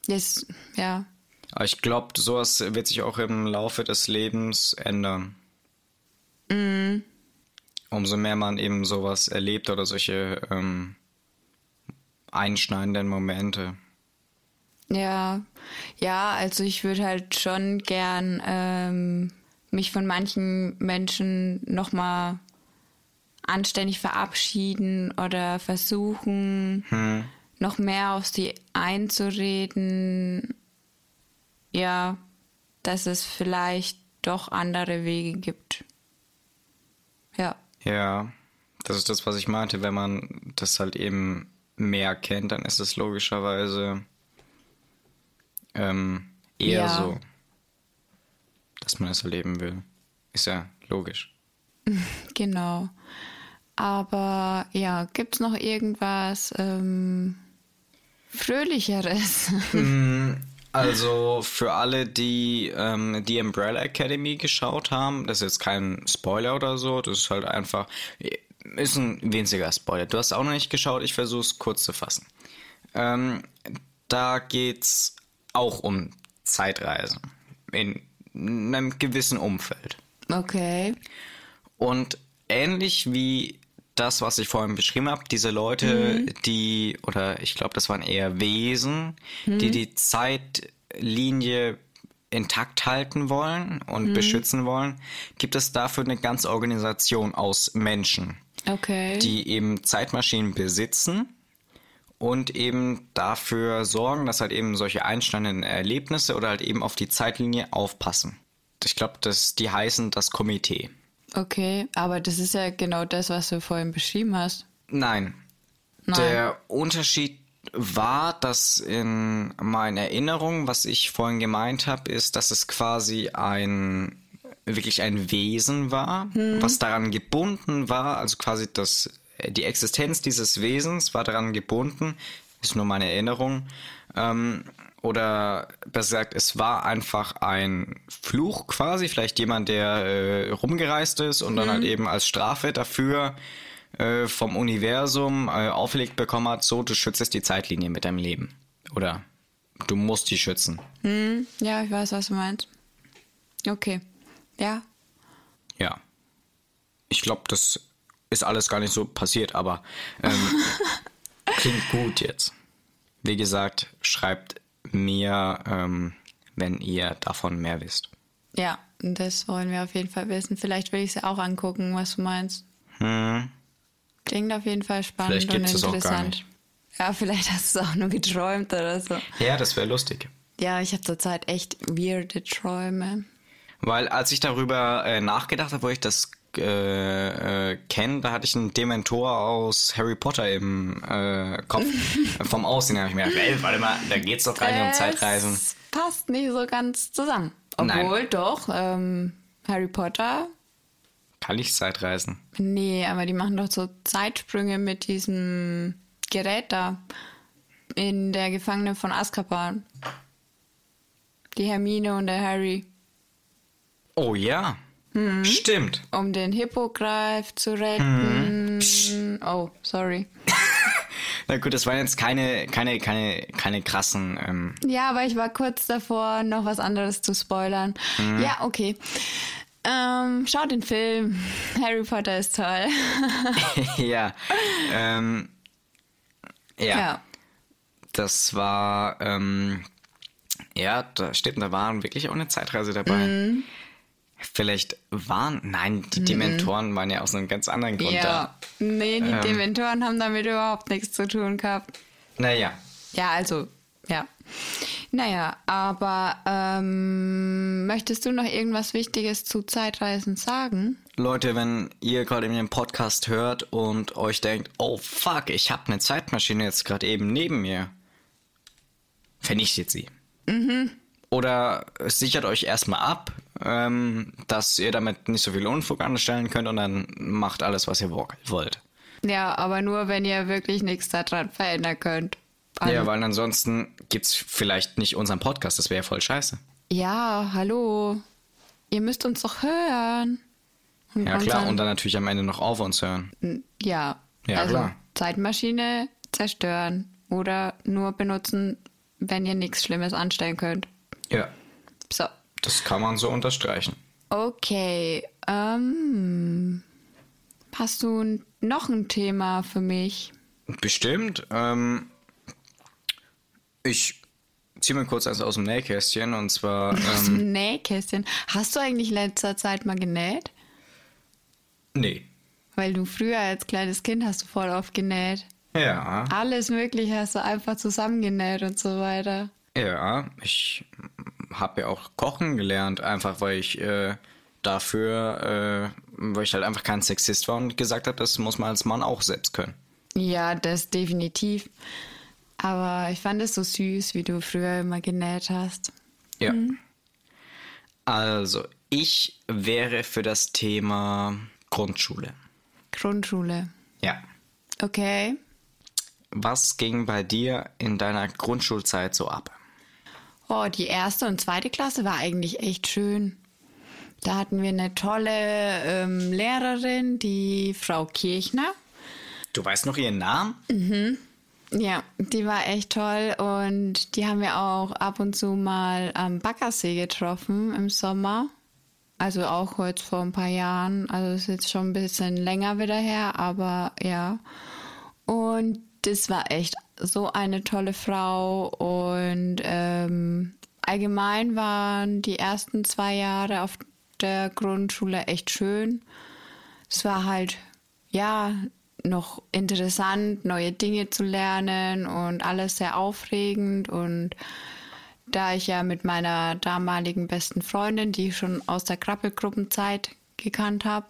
Yes, ja. Aber ich glaube, sowas wird sich auch im Laufe des Lebens ändern. Umso mehr man eben sowas erlebt oder solche ähm, einschneidenden Momente. Ja, ja, also ich würde halt schon gern ähm, mich von manchen Menschen nochmal anständig verabschieden oder versuchen, noch mehr auf sie einzureden. Ja, dass es vielleicht doch andere Wege gibt. Ja. Ja, das ist das, was ich meinte. Wenn man das halt eben mehr kennt, dann ist es logischerweise ähm, eher Ja. so, dass man es erleben will. Ist ja logisch. Genau. Aber ja, gibt's noch irgendwas ähm, Fröhlicheres? Also für alle, die ähm, die Umbrella Academy geschaut haben, das ist jetzt kein Spoiler oder so, das ist halt einfach, ist ein winziger Spoiler. Du hast auch noch nicht geschaut, ich versuche es kurz zu fassen. Ähm, da geht's auch um Zeitreisen in einem gewissen Umfeld. okay. Und ähnlich wie das, was ich vorhin beschrieben habe, diese Leute, die, oder ich glaube, das waren eher Wesen, die die Zeitlinie intakt halten wollen und beschützen wollen, gibt es dafür eine ganze Organisation aus Menschen, Okay. die eben Zeitmaschinen besitzen und eben dafür sorgen, dass halt eben solche einschneidenden Erlebnisse oder halt eben auf die Zeitlinie aufpassen. Ich glaube, dass die heißen das Komitee. Okay, aber das ist ja genau das, was du vorhin beschrieben hast. Nein. Nein. Der Unterschied war, dass in meinen Erinnerungen, was ich vorhin gemeint habe, ist, dass es quasi ein wirklich ein Wesen war, was daran gebunden war, also quasi das, die Existenz dieses Wesens war daran gebunden, ist nur meine Erinnerung, ähm, oder besser gesagt, es war einfach ein Fluch quasi, vielleicht jemand, der äh, rumgereist ist und dann halt eben als Strafe dafür äh, vom Universum äh, auferlegt bekommen hat, so, du schützest die Zeitlinie mit deinem Leben. Oder du musst die schützen. Hm, ja, ich weiß, was du meinst. Okay. Ja. Ja. Ich glaube, das ist alles gar nicht so passiert, aber ähm, klingt gut jetzt. Wie gesagt, schreibt mir, ähm, wenn ihr davon mehr wisst. Ja, das wollen wir auf jeden Fall wissen. Vielleicht will ich es auch angucken, was du meinst. Hm. Klingt auf jeden Fall spannend Vielleicht und gibt's es auch gar interessant. nicht. Ja, vielleicht hast du es auch nur geträumt oder so. Ja, das wäre lustig. Ja, ich habe zurzeit echt weirde Träume. Weil als ich darüber äh, nachgedacht habe, wo ich das äh, äh, kenne, da hatte ich einen Dementor aus Harry Potter im äh, Kopf. Vom Aussehen habe ich mir gedacht, ey, warte mal, da geht's doch gar nicht um Zeitreisen. Es passt nicht so ganz zusammen. Obwohl, Nein. doch, ähm, Harry Potter. Kann ich Zeitreisen? Nee, aber die machen doch so Zeitsprünge mit diesem Gerät da. In der Gefangene von Azkaban. Die Hermine und der Harry. Oh ja. Mhm. Stimmt. Um den Hippogreif zu retten. Oh, sorry. Na gut, das waren jetzt keine, keine, keine, keine krassen. Ähm, Ja, aber ich war kurz davor, noch was anderes zu spoilern. Ja, okay. Ähm, schaut den Film. Harry Potter ist toll. ja. Ähm, ja. ja. Das war, ähm, ja, da steht, da waren wirklich auch eine Zeitreise dabei. Mhm. Vielleicht waren, nein, die Dementoren waren ja aus einem ganz anderen Grund Ja. da. Nee, die Ähm. Dementoren haben damit überhaupt nichts zu tun gehabt. Naja, Ja, also, ja. Naja, aber ähm, möchtest du noch irgendwas Wichtiges zu Zeitreisen sagen? Leute, wenn ihr gerade in den Podcast hört und euch denkt, oh fuck, ich habe eine Zeitmaschine jetzt gerade eben neben mir, vernichtet sie. Oder sichert euch erstmal ab, ähm, dass ihr damit nicht so viel Unfug anstellen könnt und dann macht alles, was ihr wo- wollt. Ja, aber nur, wenn ihr wirklich nichts daran verändern könnt. Also, Ja, weil ansonsten gibt's vielleicht nicht unseren Podcast, das wäre ja voll scheiße. ja, hallo. Ihr müsst uns doch hören. Und Ja klar, und dann natürlich am Ende noch auf uns hören. Ja. Ja, also klar. Zeitmaschine zerstören oder nur benutzen, wenn ihr nichts Schlimmes anstellen könnt. Ja, So. Das kann man so unterstreichen. Okay. Ähm, hast du noch ein Thema für mich? Bestimmt. Ähm, ich ziehe mir kurz eins aus dem Nähkästchen und zwar, Aus ähm, dem Nähkästchen. Hast du eigentlich in letzter Zeit mal genäht? nee. Weil du früher als kleines Kind hast du voll oft genäht. Ja, Alles Mögliche hast du einfach zusammengenäht und so weiter. ja, ich habe ja auch kochen gelernt, einfach weil ich äh, dafür, äh, weil ich halt einfach kein Sexist war und gesagt habe, das muss man als Mann auch selbst können. Ja, das definitiv. Aber ich fand es so süß, wie du früher immer genäht hast. Ja. Also, ich wäre für das Thema Grundschule. Grundschule. Ja. Okay. Was ging bei dir in deiner Grundschulzeit so ab? Oh, die erste und zweite Klasse war eigentlich echt schön. Da hatten wir eine tolle ähm, Lehrerin, die Frau Kirchner. Du weißt noch ihren Namen? Ja, die war echt toll und die haben wir auch ab und zu mal am Baggersee getroffen im Sommer. Also auch jetzt vor ein paar Jahren. Also ist jetzt schon ein bisschen länger wieder her, aber ja. Und das war echt so eine tolle Frau und ähm, allgemein waren die ersten zwei Jahre auf der Grundschule echt schön. Es war halt, ja, noch interessant, neue Dinge zu lernen und alles sehr aufregend. Und da ich ja mit meiner damaligen besten Freundin, die ich schon aus der Krabbelgruppenzeit gekannt habe,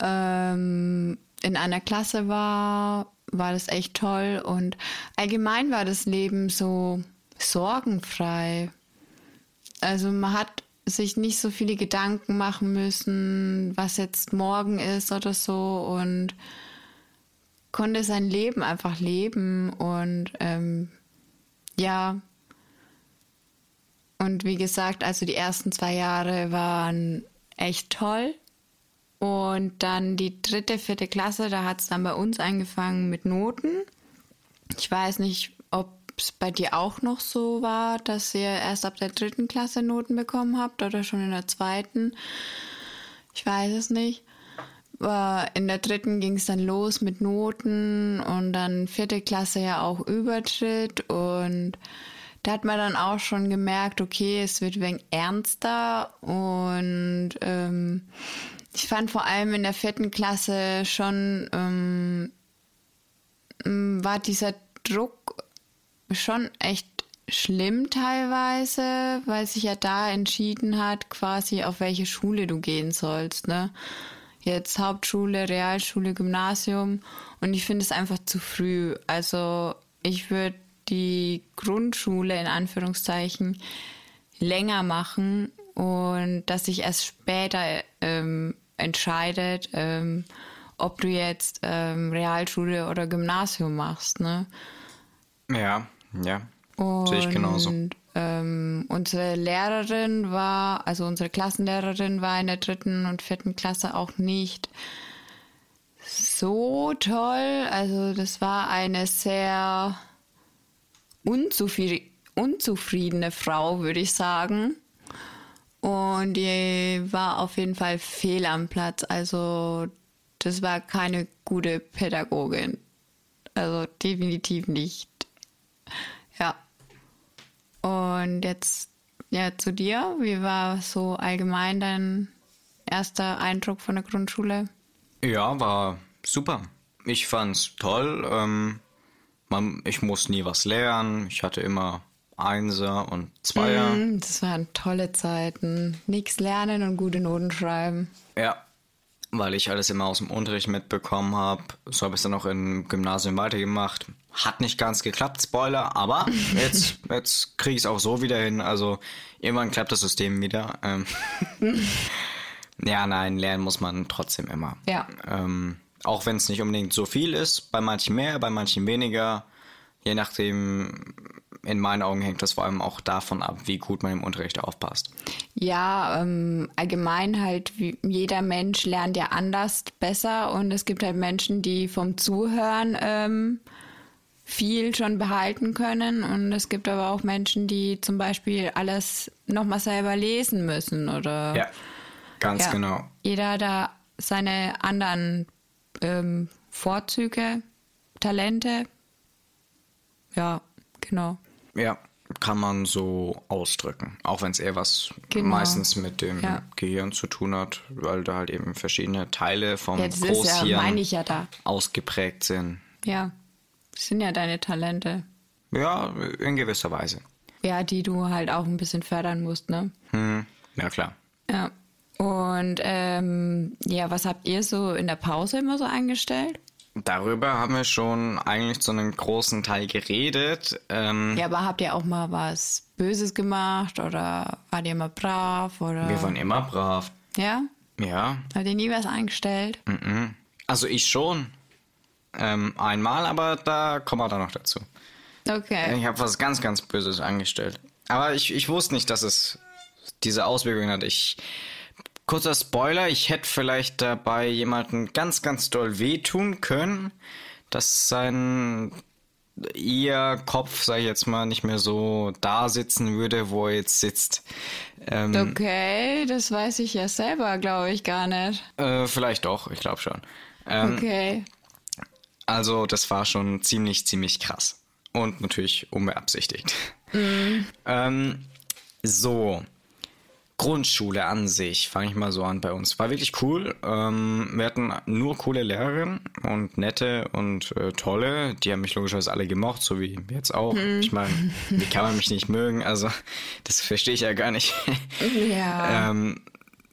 ähm, in einer Klasse war, war das echt toll. Und allgemein war das Leben so sorgenfrei. Also man hat sich nicht so viele Gedanken machen müssen, was jetzt morgen ist oder so und konnte sein Leben einfach leben und ähm, ja, und wie gesagt, also die ersten zwei Jahre waren echt toll. Und dann die dritte, vierte Klasse, da hat es dann bei uns angefangen mit Noten. Ich weiß nicht, ob es bei dir auch noch so war, dass ihr erst ab der dritten Klasse Noten bekommen habt oder schon in der zweiten. Ich weiß es nicht. In der dritten ging es dann los mit Noten und dann vierte Klasse ja auch Übertritt und da hat man dann auch schon gemerkt, okay, es wird wenig ernster und ähm, ich fand vor allem in der vierten Klasse schon, ähm, war dieser Druck schon echt schlimm teilweise, weil sich ja da entschieden hat, quasi auf welche Schule du gehen sollst. Ne? Jetzt Hauptschule, Realschule, Gymnasium und ich finde es einfach zu früh. Also ich würde die Grundschule in Anführungszeichen länger machen und dass sich erst später ähm, entscheidet, ähm, ob du jetzt ähm, Realschule oder Gymnasium machst. Ne? Ja, ja. Sehe ich genauso. Ähm, unsere Lehrerin war, also unsere Klassenlehrerin war in der dritten und vierten Klasse auch nicht so toll. Also das war eine sehr unzufriedene Frau, würde ich sagen. Und die war auf jeden Fall fehl am Platz. Also das war keine gute Pädagogin. Also definitiv nicht. Ja. Und jetzt ja zu dir. Wie war so allgemein dein erster Eindruck von der Grundschule? Ja, war super. Ich fand's toll. Ähm, man, ich muss nie was lernen. Ich hatte immer Einser und Zweier. Mm, das waren tolle Zeiten. Nichts lernen und gute Noten schreiben. Ja, weil ich alles immer aus dem Unterricht mitbekommen habe. So habe ich es dann auch im Gymnasium weitergemacht. Hat nicht ganz geklappt, Spoiler, aber jetzt, jetzt kriege ich es auch so wieder hin. Also irgendwann klappt das System wieder. Ähm ja, nein, lernen muss man trotzdem immer. Ja. Ähm, auch wenn es nicht unbedingt so viel ist, bei manchen mehr, bei manchen weniger. Je nachdem, in meinen Augen hängt das vor allem auch davon ab, wie gut man im Unterricht aufpasst. Ja, ähm, allgemein halt, wie, jeder Mensch lernt ja anders besser und es gibt halt Menschen, die vom Zuhören ähm, viel schon behalten können und es gibt aber auch Menschen, die zum Beispiel alles nochmal selber lesen müssen oder. Ja, ganz ja, genau. Jeder hat da seine anderen ähm, Vorzüge, Talente. Ja, genau. Ja, kann man so ausdrücken. Auch wenn es eher was genau. meistens mit dem ja. Gehirn zu tun hat, weil da halt eben verschiedene Teile vom ja, Großhirn ja, ja ausgeprägt sind. Ja, das sind ja deine Talente. Ja, in gewisser Weise. Ja, die du halt auch ein bisschen fördern musst, ne? Hm, ja, klar. Ja. Und ähm, ja, was habt ihr so in der Pause immer so eingestellt? Darüber haben wir schon eigentlich zu einem großen Teil geredet. Ähm, ja, aber habt ihr auch mal was Böses gemacht oder wart ihr immer brav? Oder? Wir waren immer brav. Ja? Ja. Habt ihr nie was eingestellt? Mhm. Also ich schon. Ähm, einmal, aber da kommen wir dann noch dazu. Okay. Ich habe was ganz, ganz Böses angestellt. Aber ich, ich wusste nicht, dass es diese Auswirkungen hat. Ich Kurzer Spoiler, ich hätte vielleicht dabei jemanden ganz, ganz doll wehtun können, dass sein ihr Kopf, sag ich jetzt mal, nicht mehr so da sitzen würde, wo er jetzt sitzt. Ähm, okay, das weiß ich ja selber, glaube ich, gar nicht. Äh, vielleicht doch, ich glaube schon. Ähm, okay. Also, das war schon ziemlich, ziemlich krass. Und natürlich unbeabsichtigt. Mm. ähm, so. Grundschule an sich, fange ich mal so an bei uns. War wirklich cool. Ähm, wir hatten nur coole Lehrerinnen und nette und äh, tolle. Die haben mich logischerweise alle gemocht, so wie jetzt auch. Hm. Ich meine, wie kann man mich nicht mögen? Also, das verstehe ich ja gar nicht. Ja. ähm,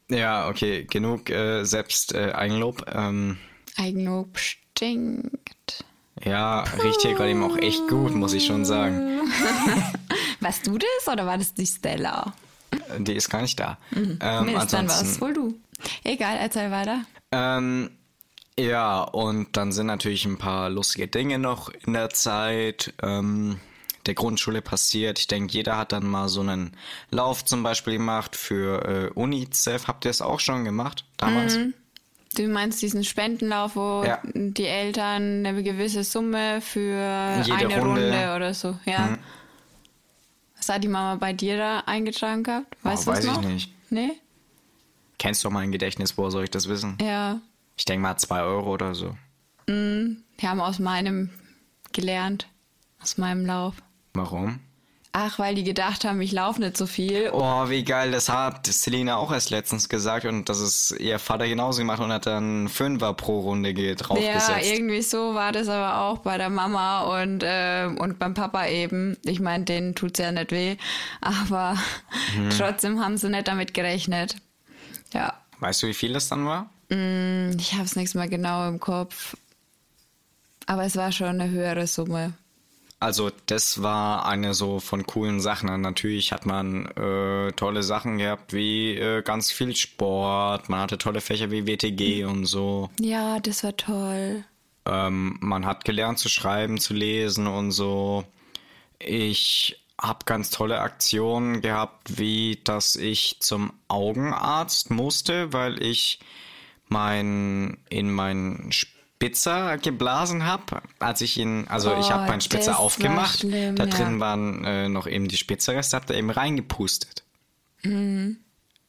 ja, okay, genug äh, selbst äh, Eigenlob. Ähm, Eigenlob stinkt. Ja, riecht hier gerade eben auch echt gut, muss ich schon sagen. Warst du das oder war das die Stella? Die ist gar nicht da. Mhm. Ähm, nee, dann war es wohl du. Egal, erzähl weiter. Ähm, ja, und dann sind natürlich ein paar lustige Dinge noch in der Zeit. Ähm, der Grundschule passiert. Ich denke, jeder hat dann mal so einen Lauf zum Beispiel gemacht für äh, UNICEF. Habt ihr es auch schon gemacht damals? Mhm. Du meinst diesen Spendenlauf, wo Ja. die Eltern eine gewisse Summe für Jede eine Runde. Runde. oder so, ja. Mhm. Was hat die Mama bei dir da eingetragen gehabt? Weißt Oh, du weiß ich noch? nicht. Nee? Kennst du mein Gedächtnis, woher soll ich das wissen? Ja. Ich denke mal zwei Euro oder so. Die haben aus meinem gelernt. Aus meinem Lauf. Warum? Ach, weil die gedacht haben, ich laufe nicht so viel. Oh, wie geil, das hat Selina auch erst letztens gesagt und das ist ihr Vater genauso gemacht und hat dann Fünfer pro Runde ge- Ja, draufgesetzt. irgendwie so war das aber auch bei der Mama und, äh, und beim Papa eben. Ich meine, denen tut's ja nicht weh, aber Mhm. trotzdem haben sie nicht damit gerechnet. Ja, weißt du, wie viel das dann war? ich habe es nichts mehr genau im Kopf, aber es war schon eine höhere Summe. Also das war eine so von coolen Sachen. Natürlich hat man äh, tolle Sachen gehabt wie äh, ganz viel Sport. Man hatte tolle Fächer wie WTG und so. Ja, das war toll. Ähm, man hat gelernt zu schreiben, zu lesen und so. Ich habe ganz tolle Aktionen gehabt, wie dass ich zum Augenarzt musste, weil ich mein in meinen Spitzer geblasen habe, als ich ihn, also ich Oh, habe meinen Spitzer aufgemacht, schlimm, da ja. drin waren äh, noch eben die Spitzerreste, hab da eben reingepustet. Mhm.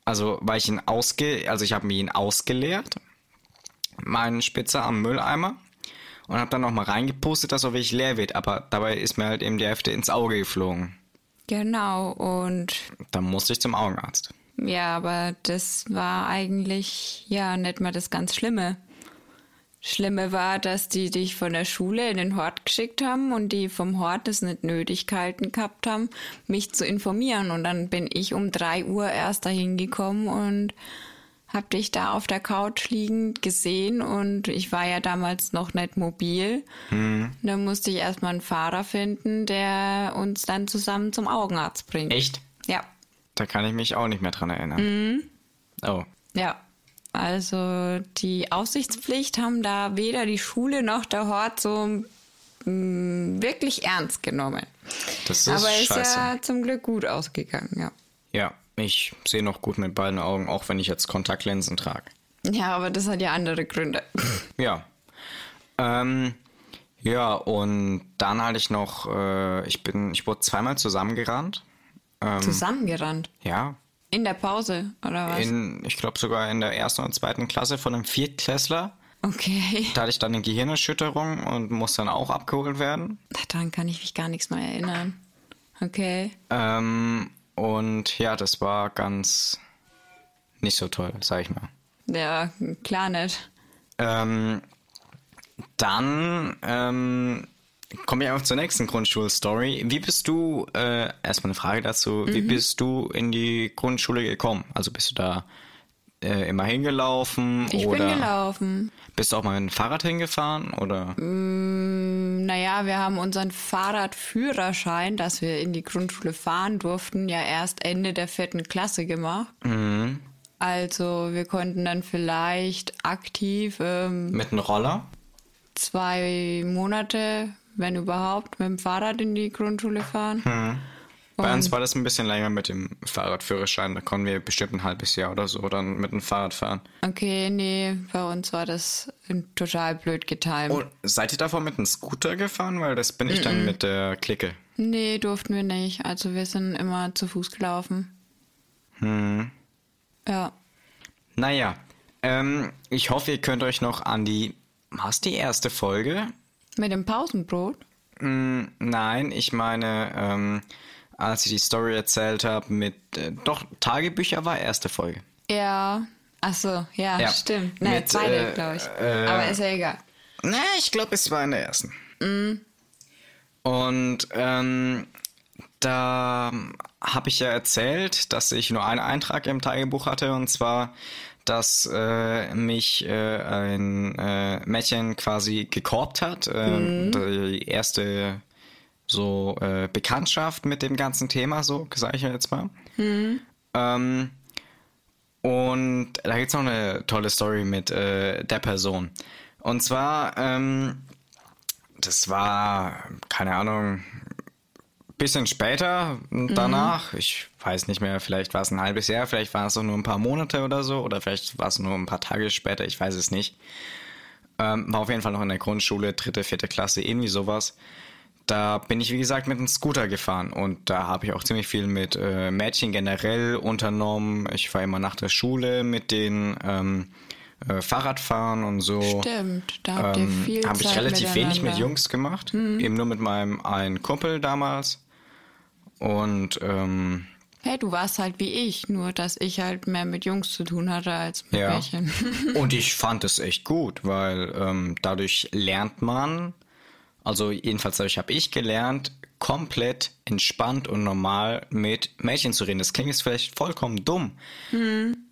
Also weil ich ihn ausge, also ich habe mir ihn ausgeleert, meinen Spitzer am Mülleimer und habe dann noch mal reingepustet, dass er wirklich leer wird, aber dabei ist mir halt eben die Hälfte ins Auge geflogen. Genau, und Dann musste ich zum Augenarzt. ja, aber das war eigentlich ja nicht mal das ganz Schlimme. Schlimme war, dass die dich von der Schule in den Hort geschickt haben und die vom Hort es nicht nötig gehalten gehabt haben, mich zu informieren. Und dann bin ich um drei Uhr erst dahin gekommen und hab dich da auf der Couch liegend gesehen und ich war ja damals noch nicht mobil. Da musste ich erstmal einen Fahrer finden, der uns dann zusammen zum Augenarzt bringt. Echt? Ja, Da kann ich mich auch nicht mehr dran erinnern. Oh. ja. Also die Aufsichtspflicht haben da weder die Schule noch der Hort so mm, wirklich ernst genommen. Das ist Aber ist scheiße. ja zum Glück gut ausgegangen, ja. Ja, ich sehe noch gut mit beiden Augen, auch wenn ich jetzt Kontaktlinsen trage. Ja, aber das hat ja andere Gründe. Ja. Ähm, ja, und dann hatte ich noch, äh, ich bin, ich wurde zweimal zusammengerannt. Ähm, Zusammengerannt. ja. In der Pause, oder was? In, ich glaube sogar in der ersten und zweiten Klasse von einem Viertklässler. okay. Da hatte ich dann eine Gehirnerschütterung und muss dann auch abgeholt werden. Daran kann ich mich gar nichts mehr erinnern. Okay. Ähm, und ja, das war ganz nicht so toll, sag ich mal. Ja, klar nicht. Ähm, dann ähm, komme ich einfach zur nächsten Grundschulstory. Wie bist du, äh, erstmal eine Frage dazu, wie bist du in die Grundschule gekommen? Also bist du da äh, immer hingelaufen Ich oder bin gelaufen. bist du auch mal mit dem Fahrrad hingefahren oder? Naja, wir haben unseren Fahrradführerschein, dass wir in die Grundschule fahren durften, ja erst Ende der vierten Klasse gemacht. Also wir konnten dann vielleicht aktiv ähm, Mit einem Roller? zwei Monate, wenn überhaupt, mit dem Fahrrad in die Grundschule fahren. Bei uns war das ein bisschen länger mit dem Fahrradführerschein. Da konnten wir bestimmt ein halbes Jahr oder so dann mit dem Fahrrad fahren. Okay, nee, bei uns war das total blöd getimt. Und seid ihr davon mit einem Scooter gefahren? Weil das bin ich dann mit der Clique. Nee, durften wir nicht. Also wir sind immer zu Fuß gelaufen. Ja. Naja, ähm, ich hoffe, ihr könnt euch noch an die, was die erste Folge? Mit dem Pausenbrot? Hm, nein, ich meine, ähm, als ich die Story erzählt habe mit, äh, doch, Tagebücher war erste Folge. Ja. Ach so, ja, Ja. stimmt. Nein, Mit, zweite, äh, glaube ich. äh, Aber ist ja egal. Ne, ich glaube, es war in der ersten. Und ähm, da habe ich ja erzählt, dass ich nur einen Eintrag im Tagebuch hatte, und zwar, dass äh, mich äh, ein äh, Mädchen quasi gekorbt hat. Äh, Die erste so äh, Bekanntschaft mit dem ganzen Thema, so sage ich ja jetzt mal. Ähm, und da gibt's noch eine tolle Story mit äh, der Person. Und zwar, ähm, das war, keine Ahnung, bisschen später danach, ich weiß nicht mehr, vielleicht war es ein halbes Jahr, vielleicht war es auch nur ein paar Monate oder so, oder vielleicht war es nur ein paar Tage später, ich weiß es nicht. Ähm, war auf jeden Fall noch in der Grundschule, dritte, vierte Klasse, irgendwie sowas. Da bin ich, wie gesagt, mit einem Scooter gefahren und da habe ich auch ziemlich viel mit äh, Mädchen generell unternommen. Ich war immer nach der Schule mit den ähm, äh, Fahrradfahren und so. Stimmt, da habt ihr Ähm, viel Habe ich relativ wenig mit. Mhm. Jungs gemacht. Eben nur mit meinem einen Kumpel damals. Und ähm, Hey, du warst halt wie ich, nur dass ich halt mehr mit Jungs zu tun hatte als mit ja. Mädchen. Und ich fand es echt gut, weil ähm, dadurch lernt man, also jedenfalls dadurch habe ich gelernt, komplett entspannt und normal mit Mädchen zu reden. Das klingt jetzt vielleicht vollkommen dumm.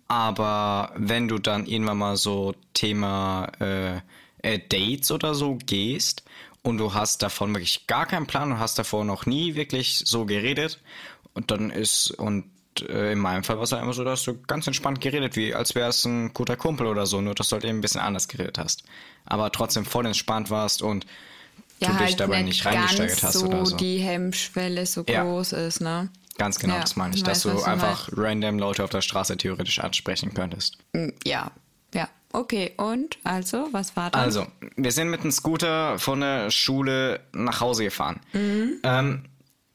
Aber wenn du dann irgendwann mal so Thema äh, äh, Dates oder so gehst und du hast davon wirklich gar keinen Plan und hast davor noch nie wirklich so geredet und dann ist und äh, in meinem Fall war es halt immer so, dass du ganz entspannt geredet, wie als wäre es ein guter Kumpel oder so, nur dass du halt eben ein bisschen anders geredet hast. Aber trotzdem voll entspannt warst und du dich dabei nicht reingesteigert hast halt so oder so. die Hemmschwelle so Ja. groß ist, ne? Ganz genau, Ja, das meine ich, dass weiß, du was du einfach random Leute auf der Straße theoretisch ansprechen könntest. Mm, Ja, ja. Okay, und also, was war das? Also, wir sind mit dem Scooter von der Schule nach Hause gefahren. Ähm,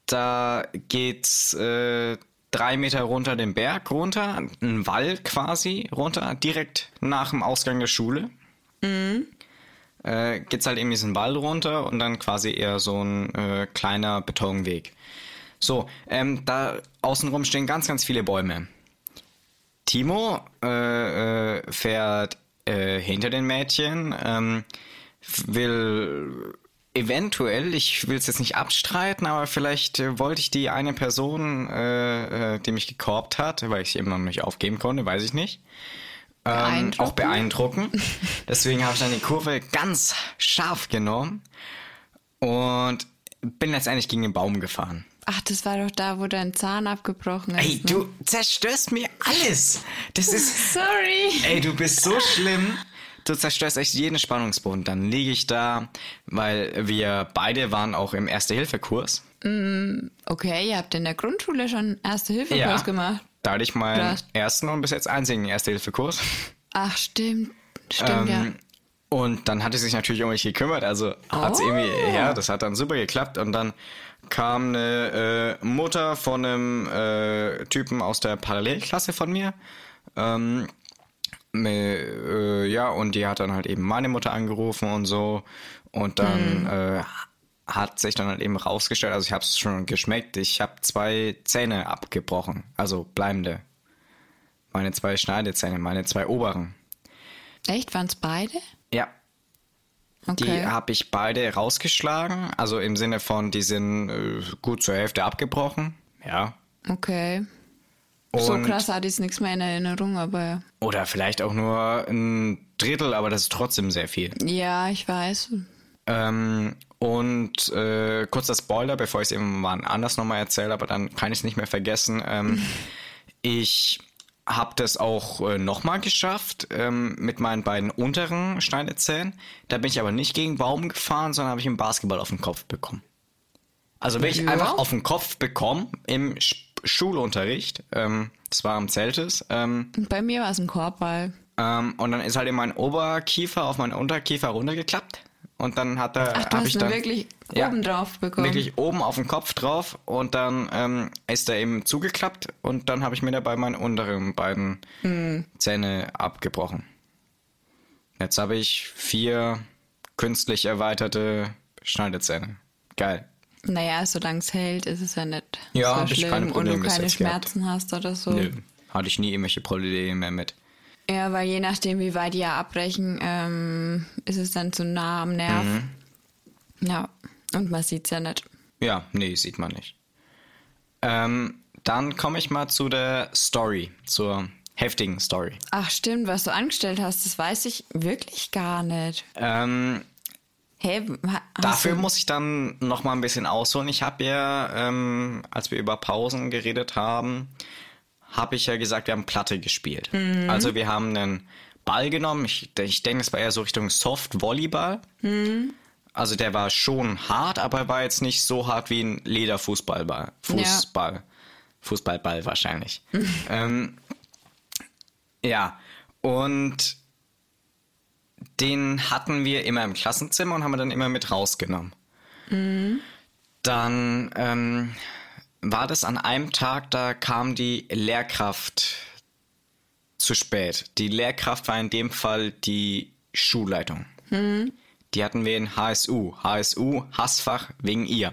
da geht's äh, drei Meter runter den Berg runter, ein Wall quasi runter, direkt nach dem Ausgang der Schule. Äh, geht's halt eben diesen Wall runter und dann quasi eher so ein äh, kleiner Betonweg. So, ähm, da außenrum stehen ganz, ganz viele Bäume. Timo äh, äh, fährt äh, hinter den Mädchen, ähm, will eventuell, ich will es jetzt nicht abstreiten, aber vielleicht äh, wollte ich die eine Person, äh, äh, die mich gekorbt hat, weil ich sie eben noch nicht aufgeben konnte, weiß ich nicht. Ähm, Beeindruckend. auch beeindrucken. Deswegen habe ich dann die Kurve ganz scharf genommen und bin letztendlich gegen den Baum gefahren. Ach, das war doch da, wo dein Zahn abgebrochen ist. Ey, ne? du zerstörst mir alles. Das ist. Sorry. Ey, du bist so schlimm. Du zerstörst echt jeden Spannungsboden. Dann liege ich da, weil wir beide waren auch im Erste-Hilfe-Kurs. Okay, ihr habt in der Grundschule schon Erste-Hilfe-Kurs gemacht. Da hatte ich meinen Krass. ersten und bis jetzt einzigen Erste-Hilfe-Kurs. Ach, stimmt. Stimmt, ja. Ähm, Und dann hatte sie sich natürlich um mich gekümmert. Also Oh. irgendwie, ja, das hat dann super geklappt. Und dann kam eine äh, Mutter von einem äh, Typen aus der Parallelklasse von mir. Ähm, me- äh, ja, und die hat dann halt eben meine Mutter angerufen und so. Und dann äh, hat sich dann halt eben rausgestellt, also ich habe es schon geschmeckt, ich habe zwei Zähne abgebrochen, also bleibende. Meine zwei Schneidezähne, meine zwei oberen. Echt, waren es beide? Ja, Okay. die habe ich beide rausgeschlagen, also im Sinne von, die sind äh, gut zur Hälfte abgebrochen. Ja. okay. Und, so krass hatte ich nichts mehr in Erinnerung, aber Oder vielleicht auch nur ein Drittel, aber das ist trotzdem sehr viel. ja, ich weiß. Ähm, und äh, kurzer Spoiler, bevor ich es irgendwann anders nochmal erzähle, aber dann kann ich es nicht mehr vergessen. Ähm, ich habe das auch äh, nochmal geschafft ähm, mit meinen beiden unteren Schneidezähnen. Da bin ich aber nicht gegen Baum gefahren, sondern habe ich einen Basketball auf den Kopf bekommen. Also wirklich Ja. einfach auf den Kopf bekommen im Sch Schulunterricht. Ähm, das war am Zeltes. Ähm, bei mir war es ein Korbball. ähm, und dann ist halt in mein Oberkiefer auf meinen Unterkiefer runtergeklappt. Und dann hat er, Ach, du hast ich dann wirklich Ja. oben drauf bekommen. wirklich oben auf den Kopf drauf und dann ähm, ist er eben zugeklappt und dann habe ich mir dabei meine unteren beiden Hm. Zähne abgebrochen. Jetzt habe ich vier künstlich erweiterte Schneidezähne. Geil. Naja, solange es hält, ist es ja nicht Ja, so hab ich schlimm keine und Probleme du bis keine jetzt gehabt. Schmerzen hast oder so. Nö, hatte ich nie irgendwelche Probleme mehr mit. Ja, weil je nachdem, wie weit die ja abbrechen, ähm, ist es dann zu nah am Nerv. Mhm. Ja, und man sieht's ja nicht. Ja, nee, sieht man nicht. Ähm, dann komme ich mal zu der Story, zur heftigen Story. Ach stimmt, was du angestellt hast, das weiß ich wirklich gar nicht. Ähm, Hast Dafür du, muss ich dann noch mal ein bisschen ausholen. Ich habe ja, ähm, als wir über Pausen geredet haben, habe ich ja gesagt, wir haben Platte gespielt. Also wir haben einen Ball genommen. Ich, ich denke, es war eher so Richtung Soft-Volleyball. Also der war schon hart, aber er war jetzt nicht so hart wie ein Lederfußballball. Fußball. Fußballball wahrscheinlich. ähm, ja, und den hatten wir immer im Klassenzimmer und haben wir dann immer mit rausgenommen. Dann ähm, war das an einem Tag, da kam die Lehrkraft zu spät. Die Lehrkraft war in dem Fall die Schulleitung. Die hatten wir in HSU. HSU, Hassfach, wegen ihr.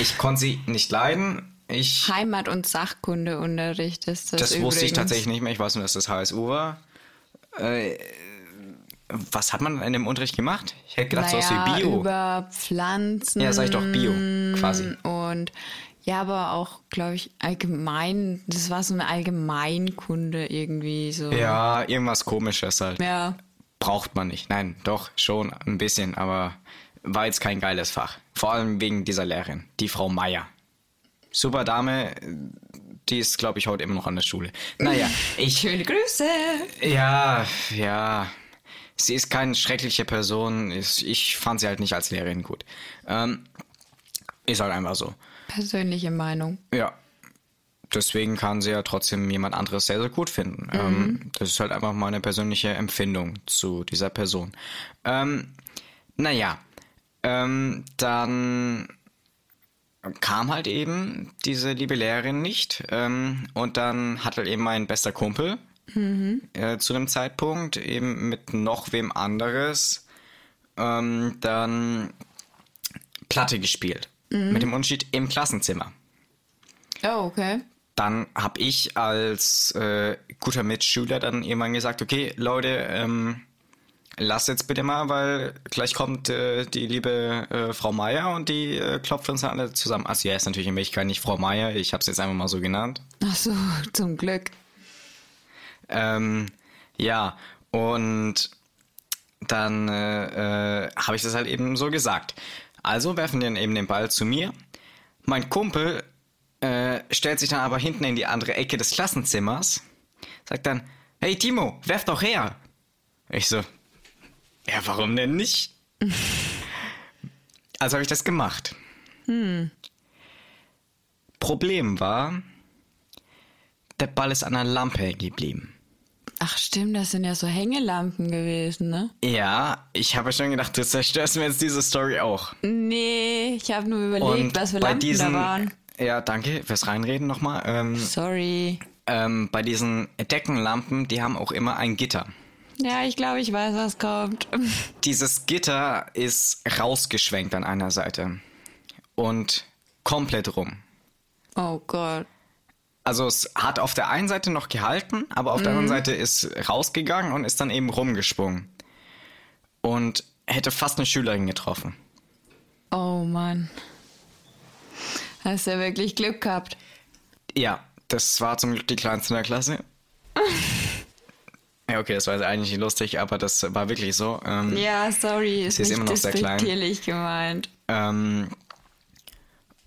Ich konnte sie nicht leiden. Ich, Heimat- und Sachkundeunterricht ist das. das wusste ich übrigens. tatsächlich nicht mehr. Ich weiß nur, dass das HSU war. Äh, was hat man in dem Unterricht gemacht? Ich hätte gedacht, naja, so was wie Bio. über Pflanzen. Ja, sag ich doch Bio, quasi. Und ja, aber auch, glaube ich, allgemein, das war so eine Allgemeinkunde irgendwie so. Ja, irgendwas komisches halt. Ja. Braucht man nicht. Nein, doch, schon ein bisschen, aber war jetzt kein geiles Fach. Vor allem wegen dieser Lehrerin, die Frau Meier. Super Dame, die ist, glaube ich, heute immer noch an der Schule. Naja, ich. Schöne Grüße. Ja, ja. Sie ist keine schreckliche Person. Ich, fand sie halt nicht als Lehrerin gut. Ähm, ist halt einfach so. Persönliche Meinung. Ja. Deswegen kann sie ja trotzdem jemand anderes sehr, sehr gut finden. Ähm, das ist halt einfach meine persönliche Empfindung zu dieser Person. Ähm, naja, ähm, dann kam halt eben diese liebe Lehrerin nicht. Ähm, und dann hat halt eben mein bester Kumpel äh, zu dem Zeitpunkt eben mit noch wem anderes ähm, dann Platte gespielt. Mit dem Unterschied im Klassenzimmer. Oh, okay. Dann habe ich als äh, guter Mitschüler dann irgendwann gesagt, okay, Leute, ähm, lass jetzt bitte mal, weil gleich kommt äh, die liebe äh, Frau Meier und die äh, klopft uns alle zusammen. Also ja, ist natürlich in Wirklichkeit nicht Frau Meier, ich habe es jetzt einfach mal so genannt. Ach so, zum Glück. Ähm, ja, und dann äh, äh, habe ich das halt eben so gesagt. Also werfen die dann eben den Ball zu mir. Mein Kumpel äh, stellt sich dann aber hinten in die andere Ecke des Klassenzimmers, sagt dann, hey Timo, werf doch her. Ich so, ja, warum denn nicht? also habe ich das gemacht. Problem war, der Ball ist an einer Lampe geblieben. Ach stimmt, das sind ja so Hängelampen gewesen, ne? Ja, ich habe schon gedacht, du zerstörst mir jetzt diese Story auch. Nee, ich habe nur überlegt, was für Lampen diesen, da waren. Ja, danke fürs Reinreden nochmal. Ähm, Sorry. ähm, bei diesen Deckenlampen, die haben auch immer ein Gitter. Ja, ich glaube, ich weiß, was kommt. Dieses Gitter ist rausgeschwenkt an einer Seite und komplett rum. Oh Gott. Also es hat auf der einen Seite noch gehalten, aber auf der anderen Seite ist rausgegangen und ist dann eben rumgesprungen. Und hätte fast eine Schülerin getroffen. Oh Mann. Hast ja wirklich Glück gehabt. Ja, das war zum Glück die kleinste in der Klasse. ja, okay, das war jetzt eigentlich nicht lustig, aber das war wirklich so. Ähm, Ja, sorry, ist Sie ist nicht immer noch sehr klein. gemeint. ähm,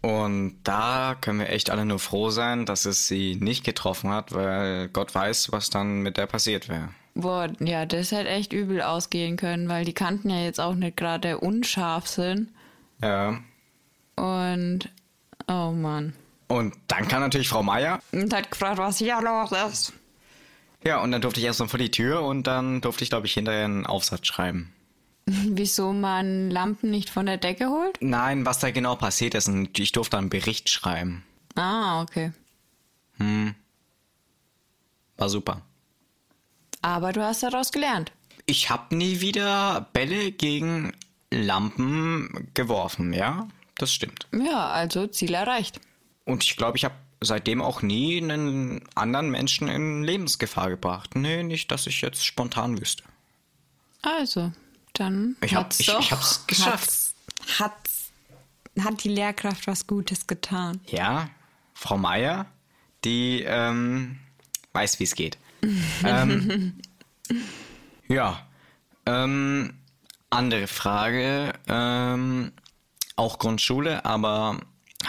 und da können wir echt alle nur froh sein, dass es sie nicht getroffen hat, weil Gott weiß, was dann mit der passiert wäre. Boah, ja, das hätte echt übel ausgehen können, weil die Kanten ja jetzt auch nicht gerade unscharf sind. Ja. Und, oh Mann. Und dann kam natürlich Frau Meier. Und hat gefragt, was hier los ist. Ja, und dann durfte ich erst mal vor die Tür und dann durfte ich, glaube ich, hinterher einen Aufsatz schreiben. Wieso man Lampen nicht von der Decke holt? Nein, was da genau passiert ist, und ich durfte einen Bericht schreiben. Ah, okay. War super. Aber du hast daraus gelernt. Ich habe nie wieder Bälle gegen Lampen geworfen, ja? Das stimmt. Ja, also Ziel erreicht. Und ich glaube, ich habe seitdem auch nie einen anderen Menschen in Lebensgefahr gebracht. Nee, nicht, dass ich jetzt spontan wüsste. Also, dann Ich hab- hat's ich- doch, ich hab's geschafft. Hat's, hat's, hat die Lehrkraft was Gutes getan. Ja, Frau Meier, die ähm, weiß, wie es geht. ähm, ja, ähm, andere Frage, ähm, auch Grundschule, aber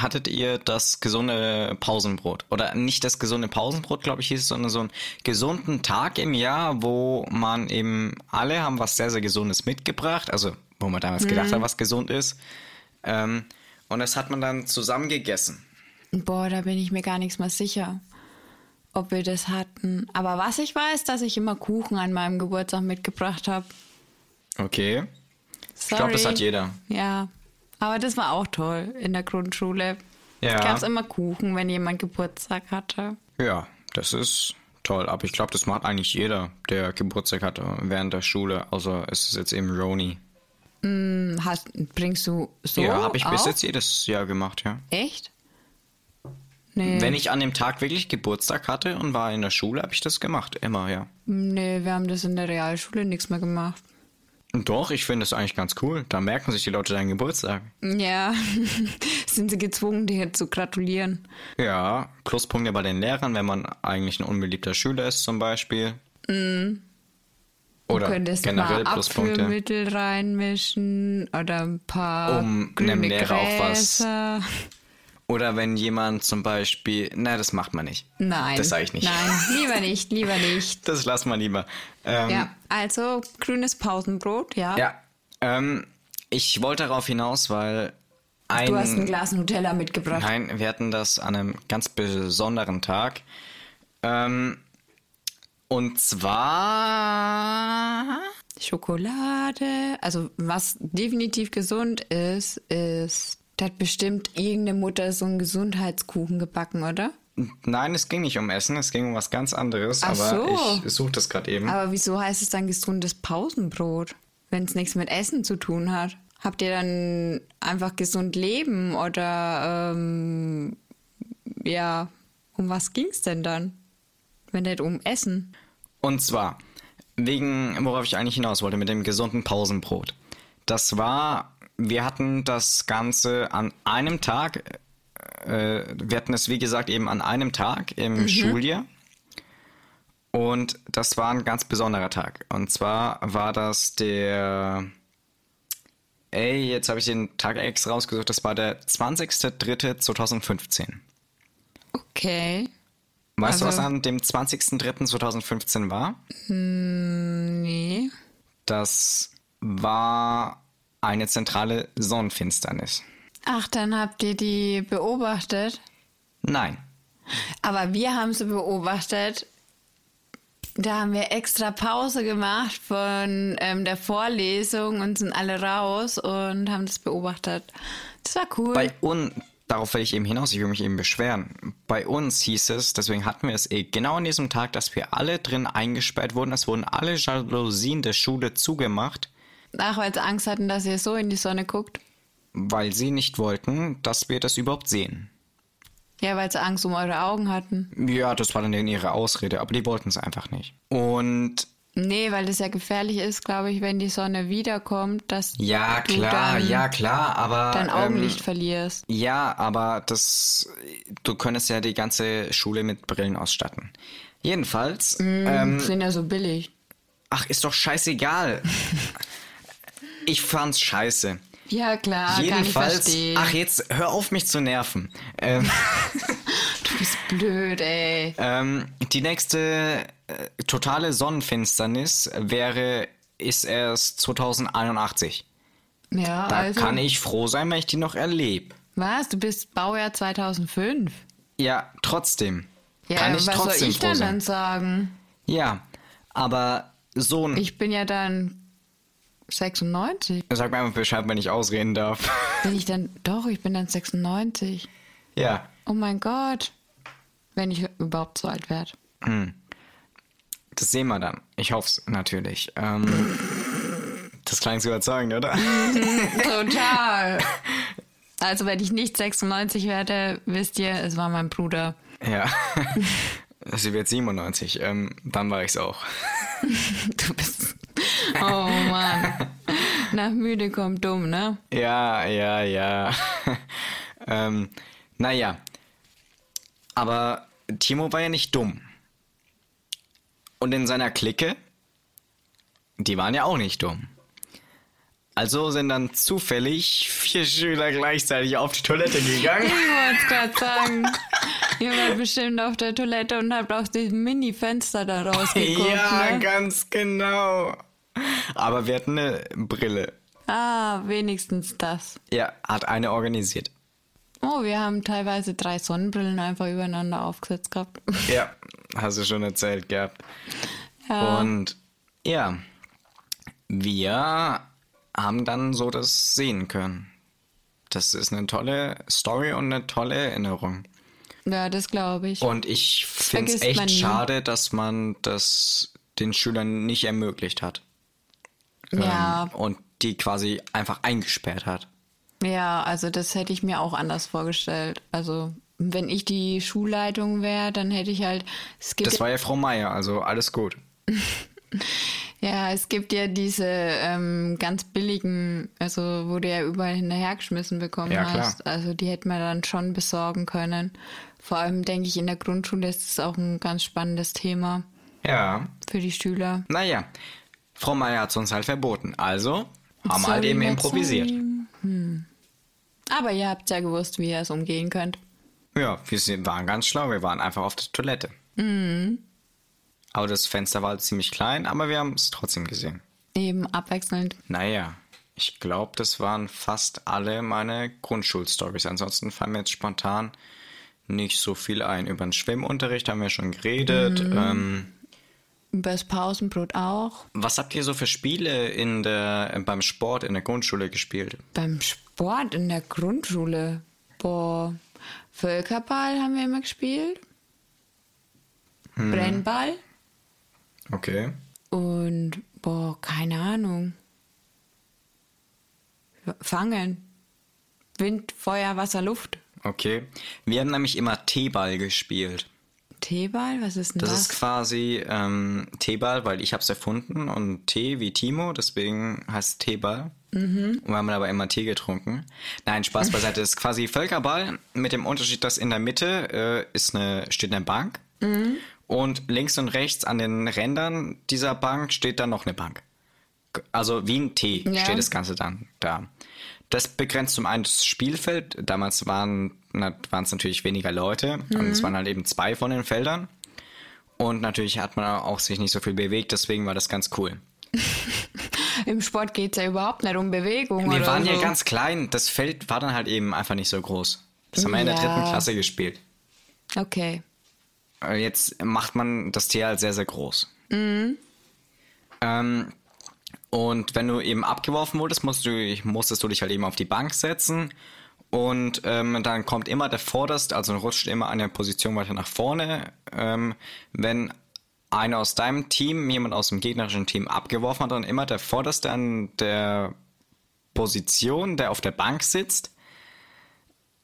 hattet ihr das gesunde Pausenbrot? Oder nicht das gesunde Pausenbrot, glaube ich, hieß es, sondern so einen gesunden Tag im Jahr, wo man eben alle haben was sehr, sehr Gesundes mitgebracht, also wo man damals gedacht hat, was gesund ist. Ähm, und das hat man dann zusammen gegessen. Boah, da bin ich mir gar nichts mehr sicher, ob wir das hatten. Aber was ich weiß, dass ich immer Kuchen an meinem Geburtstag mitgebracht habe. Okay. Ich glaube, das hat jeder. Ja, aber das war auch toll in der Grundschule. Ja. Gab es immer Kuchen, wenn jemand Geburtstag hatte. Ja, das ist toll. Aber ich glaube, das macht eigentlich jeder, der Geburtstag hat äh, während der Schule. Außer es ist jetzt eben Roni. Hm, Hast, bringst du so? ja, habe ich bis auch? jetzt jedes Jahr gemacht, ja. Echt? Nee. Wenn ich an dem Tag wirklich Geburtstag hatte und war in der Schule, habe ich das gemacht. Immer, ja. Nee, wir haben das in der Realschule nichts mehr gemacht. Doch, ich finde das eigentlich ganz cool. Da merken sich die Leute deinen Geburtstag. Ja, sind sie gezwungen, dir zu gratulieren. Ja, Pluspunkte bei den Lehrern, wenn man eigentlich ein unbeliebter Schüler ist zum Beispiel. Oder du könntest generell mal Pluspunkte. Abführmittel reinmischen oder ein paar Um grüne einem Lehrer auch was-. Oder wenn jemand zum Beispiel... Na, das macht man nicht. Nein. Das sage ich nicht. Nein, lieber nicht, lieber nicht. Das lassen wir lieber. Ähm, Ja, also grünes Pausenbrot, ja. Ja, ähm, ich wollte darauf hinaus, weil ein... Du hast ein Glas Nutella mitgebracht. Nein, wir hatten das an einem ganz besonderen Tag. Ähm, und zwar... Schokolade. Also was definitiv gesund ist, ist, da hat bestimmt irgendeine Mutter so einen Gesundheitskuchen gebacken, oder? Nein, es ging nicht um Essen, es ging um was ganz anderes, Ach aber so. ich suche das gerade eben. Aber wieso heißt es dann gesundes Pausenbrot, wenn es nichts mit Essen zu tun hat? Habt ihr dann einfach gesund leben oder ähm, ja, um was ging's denn dann? Wenn nicht um Essen. Und zwar, wegen, worauf ich eigentlich hinaus wollte, mit dem gesunden Pausenbrot. Das war, wir hatten das Ganze an einem Tag, äh, wir hatten es wie gesagt eben an einem Tag im Schuljahr. Und das war ein ganz besonderer Tag. Und zwar war das der, ey, jetzt habe ich den Tag extra rausgesucht, das war der 20.03.2015. Okay. Weißt du, was Also- an dem 20.03.2015 war? Nee. Das war eine zentrale Sonnenfinsternis. Ach, dann habt ihr die beobachtet. Nein. Aber wir haben sie beobachtet. Da haben wir extra Pause gemacht von ähm, der Vorlesung und sind alle raus und haben das beobachtet. Das war cool. Bei uns, darauf will ich eben hinaus, ich will mich eben beschweren. Bei uns hieß es, deswegen hatten wir es eh genau an diesem Tag, dass wir alle drin eingesperrt wurden. Es wurden alle Jalousien der Schule zugemacht, Ach, weil sie Angst hatten, dass ihr so in die Sonne guckt. weil sie nicht wollten, dass wir das überhaupt sehen. Ja, weil sie Angst um eure Augen hatten. Ja, das war dann ihre Ausrede, aber die wollten es einfach nicht. Und Nee, weil das ja gefährlich ist, glaube ich, wenn die Sonne wiederkommt, dass ja, du klar, dann ja, klar, aber. dein ähm, Augenlicht verlierst. Ja, aber das, du könntest ja die ganze Schule mit Brillen ausstatten. Jedenfalls, ähm, Die sind ja so billig. ach, ist doch scheißegal. ich fand's scheiße. Ja, klar, kann ich Jedenfalls, ach, jetzt hör auf mich zu nerven. Ähm, du bist blöd, ey. ähm, die nächste äh, totale Sonnenfinsternis wäre, ist erst 2081. Ja, Da also. kann ich froh sein, wenn ich die noch erlebe. Was? Du bist Baujahr 2005? Ja, trotzdem. Ja, kann ich was trotzdem soll ich sein. dann sagen? Ja, aber so ein Ich bin ja dann 96. Sag mir einfach Bescheid, wenn ich ausreden darf. Bin ich dann. Doch, ich bin dann 96. ja. Oh mein Gott. Wenn ich überhaupt so alt werde. Das sehen wir dann. Ich hoffe es natürlich. Ähm, das klang zu überzeugend, oder? Total. Also, wenn ich nicht 96 werde, wisst ihr, es war mein Bruder. ja. Sie wird 97. Ähm, dann war ich's auch. Du bist. Oh Mann. Nach müde kommt dumm, ne? Ja, ja, ja. ähm, naja. Aber Timo war ja nicht dumm. Und in seiner Clique, die waren ja auch nicht dumm. Also sind dann zufällig vier Schüler gleichzeitig auf die Toilette gegangen. Ich wollte es gerade sagen. Ihr wart bestimmt auf der Toilette und habt aus dem Mini-Fenster da rausgeguckt, ja, ne? ganz genau. Aber wir hatten eine Brille. Ah, wenigstens das. Ja, hat eine organisiert. Oh, wir haben teilweise drei Sonnenbrillen einfach übereinander aufgesetzt gehabt. Ja, hast du schon erzählt gehabt. Ja. Und ja, wir haben dann so das sehen können. Das ist eine tolle Story und eine tolle Erinnerung. Ja, das glaube ich. Und ich finde es echt schade, dass man das den Schülern nicht ermöglicht hat. Ja, Ähm, und die quasi einfach eingesperrt hat. ja, also das hätte ich mir auch anders vorgestellt. Also wenn ich die Schulleitung wäre, dann hätte ich halt. Es gibt Das war ja Frau Meier, also alles gut. Ja, es gibt ja diese ähm, ganz billigen, also wo du ja überall hinterhergeschmissen bekommen Ja, klar. hast. Also die hätte man dann schon besorgen können. Vor allem denke ich, in der Grundschule ist es auch ein ganz spannendes Thema Ja, für die Schüler. naja. Frau Meier hat es uns halt verboten. Also haben wir halt eben improvisiert. Hm. Aber ihr habt ja gewusst, wie ihr es umgehen könnt. Ja, wir waren ganz schlau. Wir waren einfach auf der Toilette. Mhm. Aber das Fenster war halt ziemlich klein, aber wir haben es trotzdem gesehen. Eben abwechselnd. Naja, ich glaube, das waren fast alle meine Grundschulstories. Ansonsten fallen mir jetzt spontan nicht so viel ein. Über den Schwimmunterricht haben wir schon geredet. Mhm. Ähm, Übers Pausenbrot auch. was habt ihr so für Spiele in der, beim Sport in der Grundschule gespielt? Beim Sport in der Grundschule. Boah. Völkerball haben wir immer gespielt. Hm. Brennball. Okay. Und, boah, keine Ahnung. Fangen. Wind, Feuer, Wasser, Luft. Okay. Wir haben nämlich immer T-Ball gespielt. Teeball? Was ist denn Das das? ist quasi ähm, T-Ball, weil ich habe es erfunden und T wie Timo, deswegen heißt es T-Ball. Und wir haben aber immer Tee getrunken. Nein, Spaß beiseite. Das ist quasi Völkerball mit dem Unterschied, dass in der Mitte äh, ist eine, steht eine Bank und links und rechts an den Rändern dieser Bank steht dann noch eine Bank. Also wie ein T Ja. steht das Ganze dann da. Das begrenzt zum einen das Spielfeld. Damals waren es natürlich weniger Leute und es waren halt eben zwei von den Feldern. Und natürlich hat man auch sich nicht so viel bewegt, deswegen war das ganz cool. Im Sport geht es ja überhaupt nicht um Bewegung. Wir waren so. ja ganz klein, das Feld war dann halt eben einfach nicht so groß. Das haben wir in der Ja. dritten Klasse gespielt. Okay. Äh, Jetzt macht man das Tier halt sehr, sehr groß. Ähm, und wenn du eben abgeworfen wurdest, musst du, musstest du dich halt eben auf die Bank setzen. Und ähm, dann kommt immer der Vorderste, also rutscht immer eine Position weiter nach vorne. Ähm, wenn einer aus deinem Team, jemand aus dem gegnerischen Team abgeworfen hat, dann immer der Vorderste an der Position, der auf der Bank sitzt.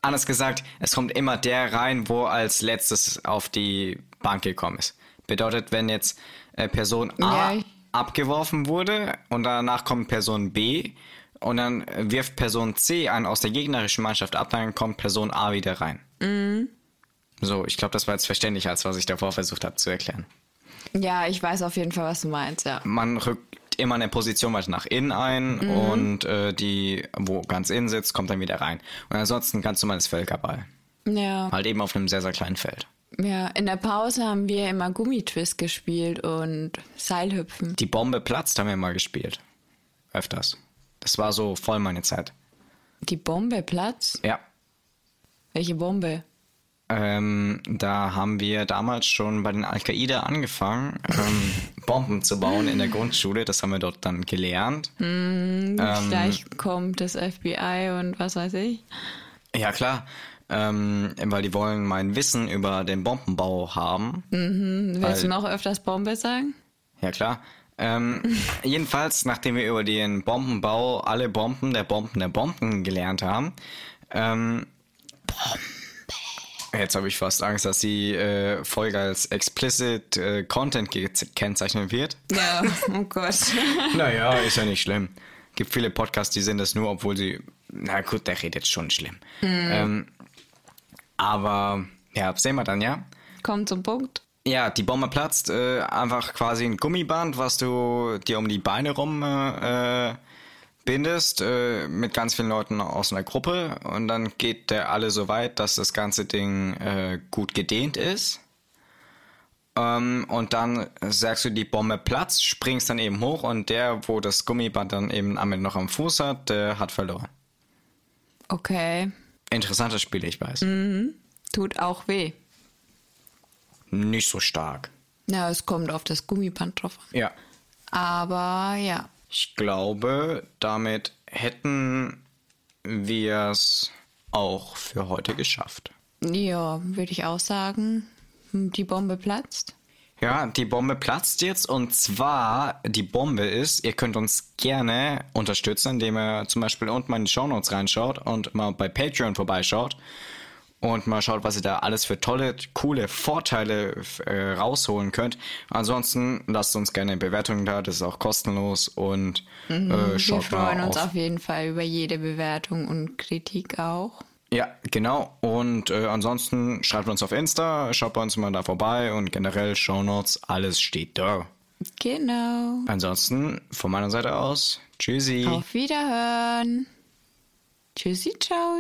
Anders gesagt, es kommt immer der rein, wo als letztes auf die Bank gekommen ist. Bedeutet, wenn jetzt äh, Person A Ja. Abgeworfen wurde und danach kommt Person B und dann wirft Person C einen aus der gegnerischen Mannschaft ab, dann kommt Person A wieder rein. So, ich glaube, das war jetzt verständlicher, als was ich davor versucht habe zu erklären. Ja, ich weiß auf jeden Fall, was du meinst, ja. Man rückt immer eine Position weiter nach innen ein und äh, die, wo ganz innen sitzt, kommt dann wieder rein. Und ansonsten ganz normales Völkerball. Ja. Halt eben auf einem sehr, sehr kleinen Feld. Ja, in der Pause haben wir immer Gummitwist gespielt und Seilhüpfen. Die Bombe platzt haben wir mal gespielt. Öfters. Das war so voll meine Zeit. Die Bombe Platz? Ja. Welche Bombe? Ähm, da haben wir damals schon bei den Al-Qaida angefangen, ähm, Bomben zu bauen in der Grundschule. Das haben wir dort dann gelernt. Ähm. Gleich kommt das FBI und was weiß ich. Ja, klar. Ähm, weil die wollen mein Wissen über den Bombenbau haben. Willst Weil- du noch öfters Bombe sagen? Ja, klar. Ähm, jedenfalls, nachdem wir über den Bombenbau alle Bomben der Bomben der Bomben gelernt haben, ähm, Jetzt habe ich fast Angst, dass die äh, Folge als explicit äh, Content gekennzeichnet wird. Ja, oh Gott. Naja, ist ja nicht schlimm. Gibt viele Podcasts, die sind das nur, obwohl sie. Na gut, der redet schon schlimm. Ähm, aber ja, sehen wir dann, ja. Kommt zum Punkt. Ja, die Bombe platzt. Äh, einfach quasi ein Gummiband, was du dir um die Beine rum äh, bindest, äh, mit ganz vielen Leuten aus einer Gruppe. Und dann geht der alle so weit, dass das ganze Ding äh, gut gedehnt ist. Ähm, und dann sagst du, die Bombe platzt, springst dann eben hoch und der, wo das Gummiband dann eben am Ende noch am Fuß hat, der hat verloren. Okay. Interessantes Spiel, ich weiß. Tut auch weh. Nicht so stark. Ja, es kommt auf das Gummiband drauf an. Ja. Aber ja. Ich glaube, damit hätten wir es auch für heute geschafft. Ja, würde ich auch sagen. Die Bombe platzt. Ja, die Bombe platzt jetzt und zwar die Bombe ist, ihr könnt uns gerne unterstützen, indem ihr zum Beispiel unten mal in die Shownotes reinschaut und mal bei Patreon vorbeischaut und mal schaut, was ihr da alles für tolle, coole Vorteile äh, rausholen könnt. Ansonsten lasst uns gerne Bewertungen da, das ist auch kostenlos und äh, Wir schaut freuen mal uns auf jeden Fall über jede Bewertung und Kritik auch. Ja, genau. Und äh, ansonsten schreibt uns auf Insta, schaut bei uns mal da vorbei und generell Shownotes, alles steht da. Genau. Ansonsten von meiner Seite aus, tschüssi. Auf Wiederhören. Tschüssi, ciao.